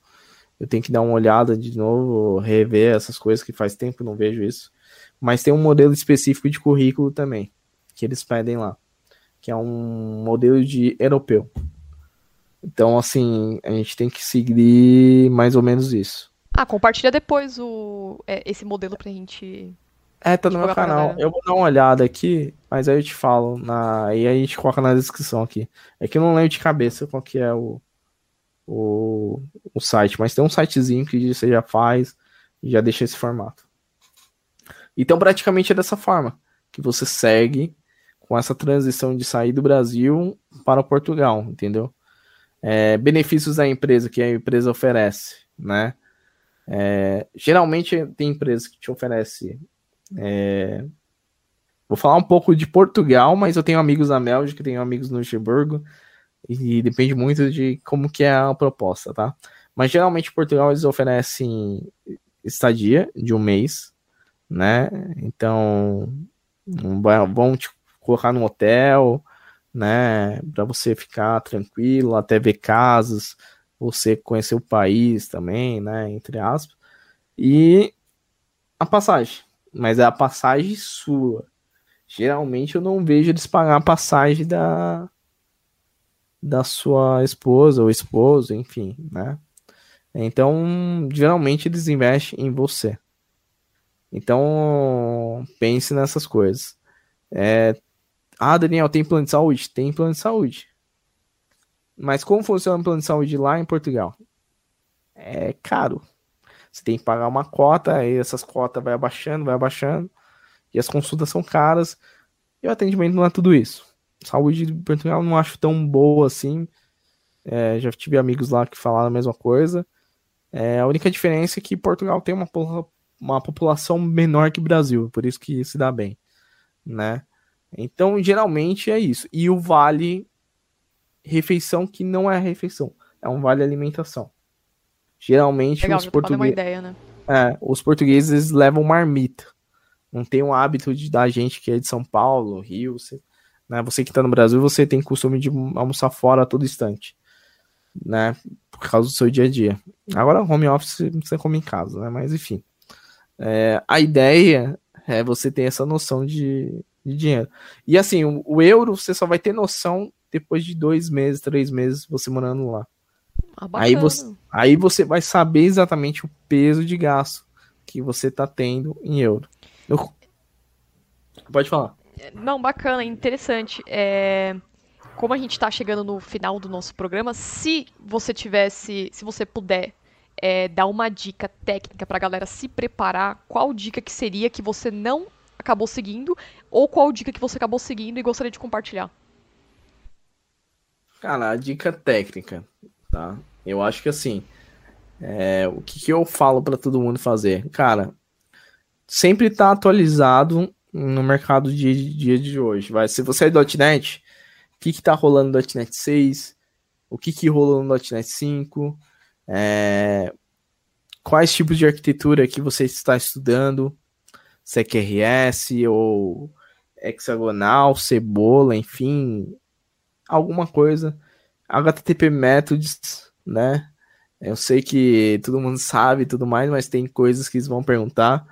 Eu tenho que dar uma olhada de novo, rever essas coisas que faz tempo que não vejo isso. Mas tem um modelo específico de currículo também, que eles pedem lá que é um modelo de europeu. Então, assim, a gente tem que seguir mais ou menos isso. Ah, compartilha depois o, é, esse modelo pra gente. É, tá no meu canal. Eu vou dar uma olhada aqui, mas aí eu te falo. Na... E aí a gente coloca na descrição aqui. É que eu não lembro de cabeça qual que é o, o, o site, mas tem um sitezinho que você já faz e já deixa esse formato. Então, praticamente é dessa forma que você segue com essa transição de sair do Brasil para Portugal, entendeu? É, benefícios da empresa que a empresa oferece, né? É, geralmente tem empresas que te oferecem. É, vou falar um pouco de Portugal, mas eu tenho amigos na Bélgica, tenho amigos no Luxemburgo, e depende muito de como que é a proposta, tá? Mas geralmente Portugal eles oferecem estadia de um mês, né? Então vão te colocar no hotel, né? Para você ficar tranquilo, até ver casas, você conhecer o país também, né? Entre aspas. E a passagem, mas é a passagem sua. Geralmente eu não vejo eles pagar a passagem da da sua esposa ou esposo, enfim, né? Então, geralmente eles investem em você. Então, pense nessas coisas. É... Ah, Daniel, tem plano de saúde? Tem plano de saúde. Mas como funciona o plano de saúde lá em Portugal? É caro. Você tem que pagar uma cota, e essas cotas vai abaixando, vai abaixando. E as consultas são caras. E o atendimento não é tudo isso. Saúde de Portugal não acho tão boa assim. É, já tive amigos lá que falaram a mesma coisa. É, a única diferença é que Portugal tem uma, uma população menor que o Brasil, por isso que se dá bem, né? Então, geralmente é isso. E o vale refeição que não é refeição, é um vale alimentação. Geralmente Legal, os portugueses, né? é, os portugueses levam marmita. Não tem o hábito de da gente que é de São Paulo, Rio, você, né? Você que está no Brasil, você tem costume de almoçar fora a todo instante, né? por causa do seu dia a dia. Agora, home office você come em casa, né? Mas enfim. É, a ideia é você ter essa noção de, de dinheiro. E assim, o, o, euro você só vai ter noção depois de dois meses, três meses você morando lá. Ah, aí, você, aí você vai saber exatamente o peso de gasto que você tá tendo em euro. Eu... Pode falar. Não, bacana, interessante. É como a gente está chegando no final do nosso programa, se você tivesse, se você puder é, dar uma dica técnica para a galera se preparar, qual dica que seria que você não acabou seguindo ou qual dica que você acabou seguindo e gostaria de compartilhar? Cara, a dica técnica, tá? Eu acho que assim, é, o que, que eu falo para todo mundo fazer? Cara, sempre tá atualizado no mercado de dia de hoje. Vai, se você é .NET, que que tá rolando no .NET 6, o que que rolou no .NET 5, é, quais tipos de arquitetura que você está estudando, CQRS ou hexagonal, cebola, enfim, alguma coisa. HTTP Methods, né? Eu sei que todo mundo sabe e tudo mais, mas tem coisas que eles vão perguntar.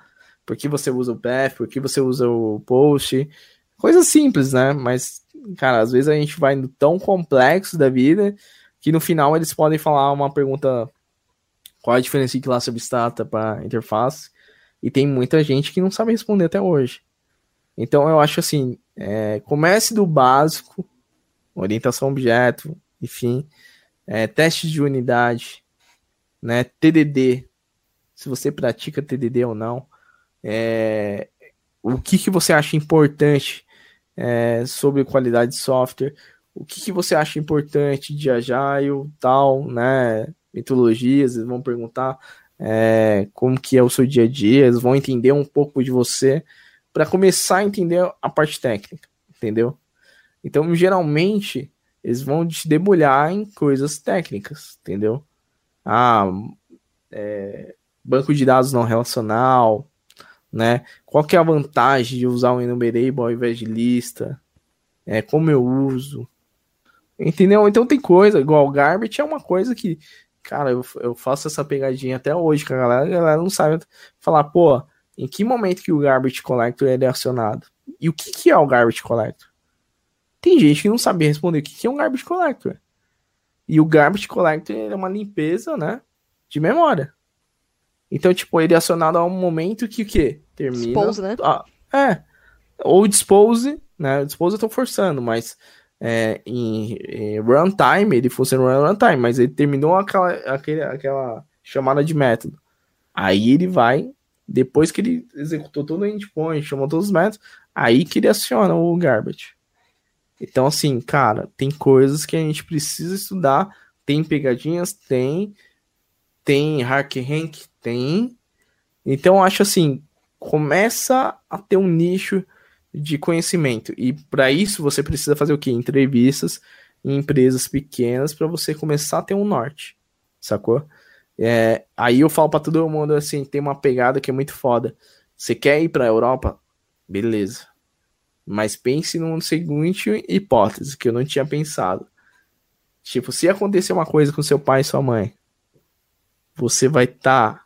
Por que você usa o path? Por que você usa o post? Coisas simples, né? Mas cara, às vezes a gente vai indo tão complexo da vida que no final eles podem falar uma pergunta: qual a diferença de classe abstrata para interface? E tem muita gente que não sabe responder até hoje. Então eu acho assim: é, comece do básico, orientação objeto, enfim, é, testes de unidade, né, TDD, se você pratica TDD ou não, é, o que, que você acha importante é, sobre qualidade de software. O que, que, você acha importante de Agile, tal, né? Metodologias, eles vão perguntar é, como que é o seu dia a dia, eles vão entender um pouco de você para começar a entender a parte técnica, entendeu? Então, geralmente, eles vão te debulhar em coisas técnicas, entendeu? Ah, é, banco de dados não relacional, né? Qual que é a vantagem de usar um enumerable ao invés de lista? É, como eu uso? Entendeu? Então tem coisa, igual o Garbage é uma coisa que, cara, eu, eu faço essa pegadinha até hoje com a galera, a galera não sabe falar, pô, em que momento que o Garbage Collector é acionado? E o que, que é o Garbage Collector? Tem gente que não sabe responder o que, que é um Garbage Collector. E o Garbage Collector é uma limpeza, né, de memória. Então, tipo, ele é acionado a um momento que o quê? Termina. Dispose, né? Ah, é. Ou dispose, né? Dispose eu tô forçando, mas é, em, em runtime, ele funciona no runtime, mas ele terminou aquela, aquele, aquela chamada de método. Aí ele vai, depois que ele executou todo o endpoint, chamou todos os métodos, aí que ele aciona o garbage. Então, assim, cara, tem coisas que a gente precisa estudar, tem pegadinhas, tem, Tem Hark Hank? Tem. Então acho assim, começa a ter um nicho de conhecimento. E para isso você precisa fazer o quê? Entrevistas em empresas pequenas para você começar a ter um norte, sacou? É, aí eu falo para todo mundo assim, tem uma pegada que é muito foda. Você quer ir para Europa? Beleza. Mas pense numa seguinte hipótese que eu não tinha pensado. Tipo, se acontecer uma coisa com seu pai e sua mãe, você vai estar, tá,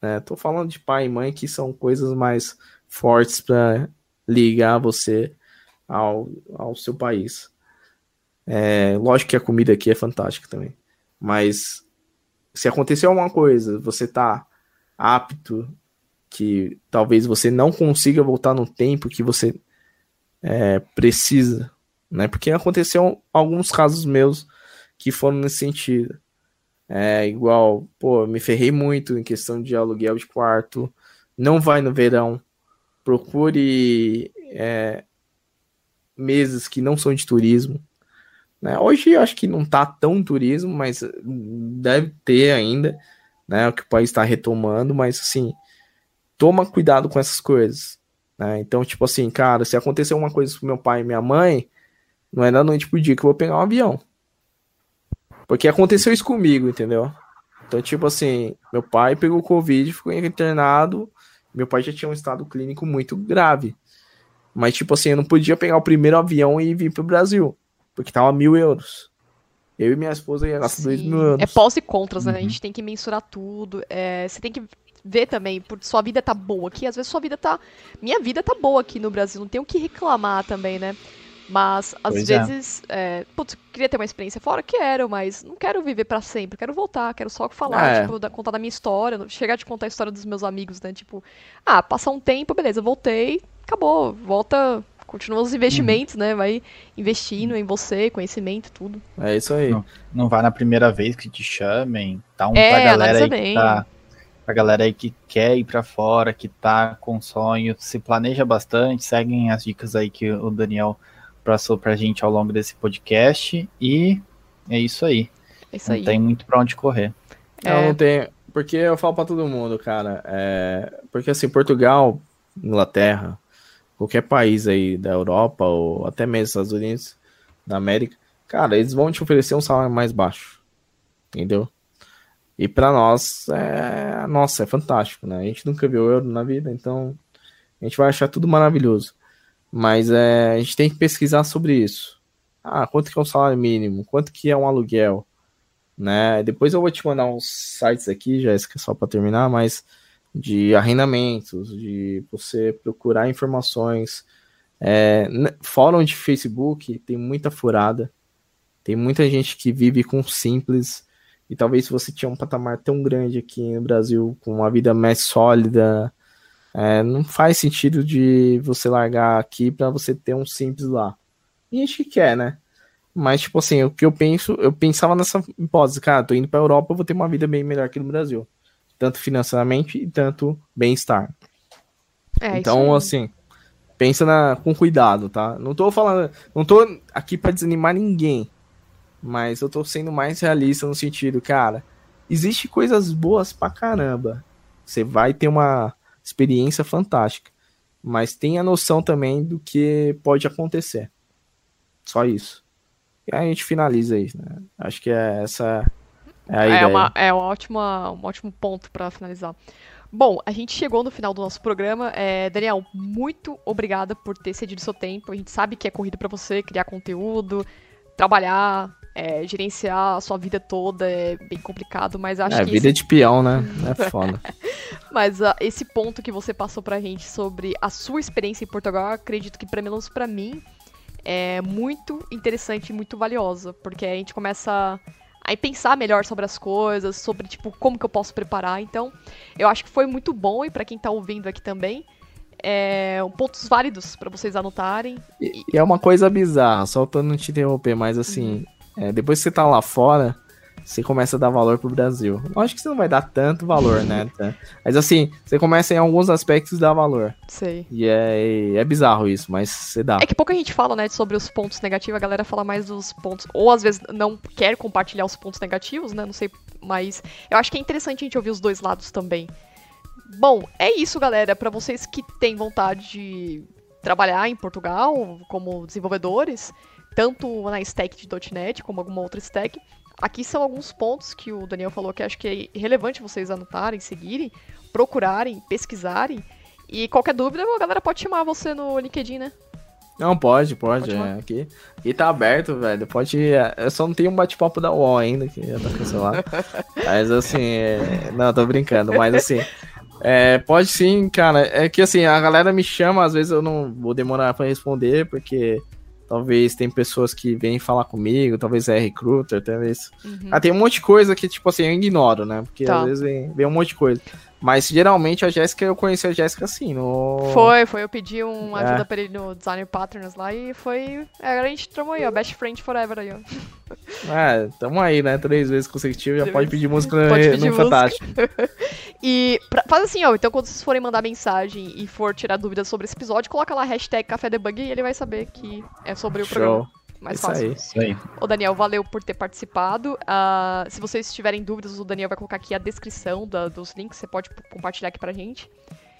né? Tô falando de pai e mãe que são coisas mais fortes para ligar você ao, ao seu país. É, lógico que a comida aqui é fantástica também. Mas se acontecer alguma coisa, você tá apto, que talvez você não consiga voltar no tempo que você é, precisa, né? Porque aconteceu alguns casos meus que foram nesse sentido. É igual, pô, me ferrei muito em questão de aluguel de quarto. Não vai no verão. Procure é, meses que não são de turismo. Né? Hoje eu acho que não tá tão turismo, mas deve ter ainda, né? O que o país está retomando, mas assim, toma cuidado com essas coisas. Né? Então, tipo assim, cara, se acontecer uma coisa com meu pai e minha mãe, não é da noite pro dia que eu vou pegar um avião. Porque aconteceu isso comigo, entendeu? Então, tipo assim, meu pai pegou Covid, ficou internado. Meu pai já tinha um estado clínico muito grave. Mas, tipo assim, eu não podia pegar o primeiro avião e vir pro Brasil. Porque tava mil euros. Eu e minha esposa ia gastar dois mil euros. É pós e contras, né? Uhum. A gente tem que mensurar tudo. É, você tem que ver também, porque sua vida tá boa aqui. Às vezes sua vida tá. Minha vida tá boa aqui no Brasil. Não tenho o que reclamar também, né? Mas, às pois é. vezes, é. É, putz, queria ter uma experiência fora, quero, mas não quero viver para sempre, quero voltar, quero só falar, é. tipo, da, contar da minha história, chegar de contar a história dos meus amigos, né? Tipo, ah, passar um tempo, beleza, voltei, acabou, volta, continua os investimentos, uhum. né? Vai investindo em você, conhecimento, tudo. É isso aí. Não, não vai na primeira vez que te chamem, tá um é, pra galera aí bem. que tá pra galera aí que quer ir para fora, que tá com sonho, se planeja bastante, seguem as dicas aí que o Daniel passou pra gente ao longo desse podcast e é isso aí. É isso não aí. tem muito pra onde correr. É. Não, não tem. Porque eu falo pra todo mundo, cara. É, porque assim, Portugal, Inglaterra, qualquer país aí da Europa ou até mesmo Estados Unidos, da América, cara, eles vão te oferecer um salário mais baixo. Entendeu? E para nós, é, nossa, é fantástico, né? A gente nunca viu euro na vida, então a gente vai achar tudo maravilhoso. Mas é, a gente tem que pesquisar sobre isso. Ah, quanto que é um salário mínimo? Quanto que é um aluguel? Né? Depois eu vou te mandar uns sites aqui, Jéssica, só para terminar, mas de arrendamentos, de você procurar informações. É, fórum de Facebook tem muita furada. Tem muita gente que vive com simples. E talvez se você tinha um patamar tão grande aqui no Brasil, com uma vida mais sólida, é, não faz sentido de você largar aqui para você ter um simples lá. E a gente quer, né? Mas, tipo assim, o que eu penso, eu pensava nessa hipótese, cara, tô indo pra Europa, eu vou ter uma vida bem melhor que no Brasil. Tanto financeiramente e tanto bem-estar. É, então, assim, pensa na, com cuidado, tá? Não tô falando, não tô aqui para desanimar ninguém, mas eu tô sendo mais realista no sentido, cara, existe coisas boas pra caramba. Você vai ter uma experiência fantástica. Mas tenha noção também do que pode acontecer. Só isso. E aí a gente finaliza isso, né? Acho que é essa é é. Uma, é uma ótima, um ótimo ponto para finalizar. Bom, a gente chegou no final do nosso programa. É, Daniel, muito obrigada por ter cedido seu tempo. A gente sabe que é corrido para você criar conteúdo, trabalhar, é, gerenciar a sua vida toda é bem complicado, mas acho é, que. É, vida esse... de peão, né? É foda. mas uh, esse ponto que você passou pra gente sobre a sua experiência em Portugal, acredito que, pelo menos pra mim, é muito interessante e muito valiosa, porque a gente começa a pensar melhor sobre as coisas, sobre, tipo, como que eu posso preparar. Então, eu acho que foi muito bom, e para quem tá ouvindo aqui também, é, pontos válidos para vocês anotarem. E, e, é uma coisa bizarra, só pra não te interromper, mas assim, uhum. É, depois que você tá lá fora, você começa a dar valor pro Brasil. Lógico que você não vai dar tanto valor, né? Mas assim, você começa em alguns aspectos a dar valor. Sei. E é, é bizarro isso, mas você dá. É que pouca gente fala, né, sobre os pontos negativos, a galera fala mais dos pontos. Ou às vezes não quer compartilhar os pontos negativos, né? Não sei Mas eu acho que é interessante a gente ouvir os dois lados também. Bom, é isso, galera. Para vocês que têm vontade de trabalhar em Portugal como desenvolvedores, tanto na stack de .NET como alguma outra stack, aqui são alguns pontos que o Daniel falou que acho que é relevante vocês anotarem, seguirem, procurarem, pesquisarem. E qualquer dúvida, a galera pode chamar você no LinkedIn, né? Não, pode, pode. pode é, aqui, aqui tá aberto, velho. Pode. Eu só não tenho um bate-papo da UOL ainda, que já tá cancelado. mas assim, é... não, tô brincando. Mas assim, é, pode sim, cara. É que assim, a galera me chama, às vezes eu não vou demorar para responder, porque talvez tem pessoas que vêm falar comigo, talvez é recruiter, talvez. Uhum. Ah, tem um monte de coisa que, tipo assim, eu ignoro, né? Porque tá. às vezes vem, vem um monte de coisa. Mas geralmente a Jéssica, eu conheci a Jéssica assim, no. Foi, foi. Eu pedi uma ajuda é. pra ele no Designer Patterns lá e foi. É, agora a gente tramou aí, ó. Best Friend Forever aí, ó. É, tamo aí, né? Três vezes consecutivo, já pode pedir música pode pedir no Fantástico. e pra, faz assim, ó. Então quando vocês forem mandar mensagem e for tirar dúvidas sobre esse episódio, coloca lá hashtag Café Debug e ele vai saber que é sobre o Show. programa mais isso fácil. Aí. Isso aí. Ô, Daniel, valeu por ter participado. Uh, se vocês tiverem dúvidas, o Daniel vai colocar aqui a descrição da, dos links, você pode compartilhar aqui pra gente.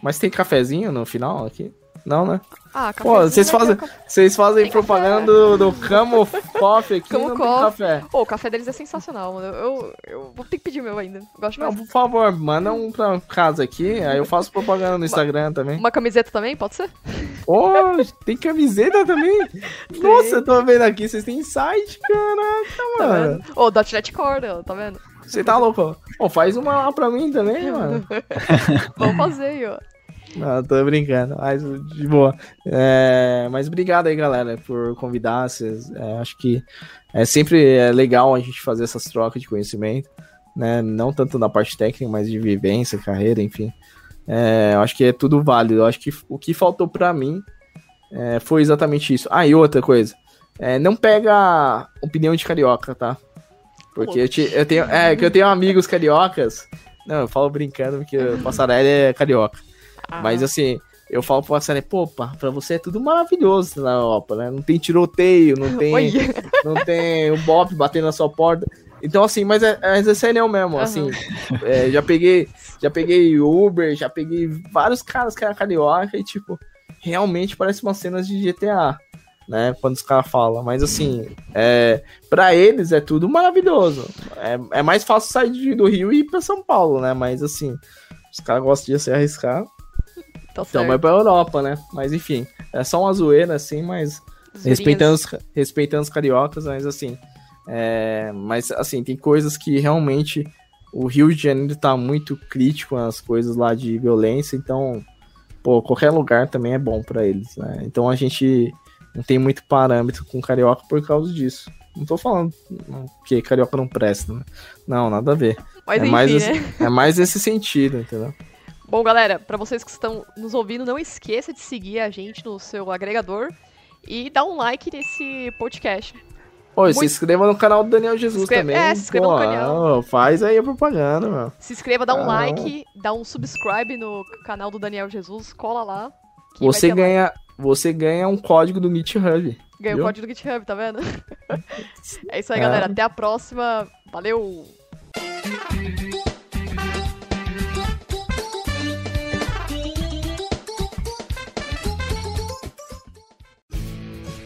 Mas tem cafezinho no final aqui? Não, né? Ah, Pô, vocês fazem, vocês fazem propaganda do, do Camo Coffee aqui, Camo não Coffee. café. Pô, o café deles é sensacional. Eu, eu, eu, vou ter que pedir meu ainda. Gosto não, por favor, manda um pra casa aqui, aí eu faço propaganda no Instagram também. Uma camiseta também, pode ser? Pô, tem camiseta também? Nossa, eu tô vendo aqui, vocês têm site, caraca, tá mano. Ô, oh, .NET Core, tá vendo? Você tá louco? Pô, faz uma lá pra mim também, mano. Vamos fazer aí, ó. Não, tô brincando, mas de boa. É, mas obrigado aí, galera, por convidar. Cês, é, acho que é sempre é legal a gente fazer essas trocas de conhecimento, né? Não tanto na parte técnica, mas de vivência, carreira, enfim. É, acho que é tudo válido. acho que o que faltou para mim é, foi exatamente isso. Ah, e outra coisa. É, não pega opinião de carioca, tá? Porque eu, te, eu, tenho, é, que eu tenho amigos cariocas. Não, eu falo brincando porque o Passarelli é carioca. Ah. Mas assim, eu falo pro Passarelli, pô, pra você é tudo maravilhoso na Europa, né? Não tem tiroteio, não tem, não tem o Bob batendo na sua porta. Então, assim, mas é, mas é sério mesmo, uhum. assim. É, já peguei, já peguei Uber, já peguei vários caras que eram carioca e, tipo, realmente parece umas cenas de GTA, né? Quando os caras falam. Mas, assim, é, pra eles é tudo maravilhoso. É, é mais fácil sair do Rio e ir pra São Paulo, né? Mas, assim, os caras gostam de se arriscar. Tá então vai pra Europa, né? Mas, enfim, é só uma zoeira, assim, mas. Respeitando os, respeitando os cariocas, mas, assim. É, mas, assim, tem coisas que realmente o Rio de Janeiro tá muito crítico nas coisas lá de violência, então, pô, qualquer lugar também é bom para eles, né? Então a gente não tem muito parâmetro com carioca por causa disso. Não tô falando que carioca não presta, né? Não, nada a ver. Mas é, enfim, mais esse, né? é mais nesse sentido, entendeu? Bom, galera, para vocês que estão nos ouvindo, não esqueça de seguir a gente no seu agregador e dar um like nesse podcast. Pô, Muito... se inscreva no canal do Daniel Jesus também. É, se inscreva Pô, no canal. Faz aí a propaganda, meu. Se inscreva, dá um ah. like, dá um subscribe no canal do Daniel Jesus, cola lá. Você ganha, você ganha um código do GitHub. Ganha o um código do GitHub, tá vendo? é isso aí, é. galera. Até a próxima. Valeu!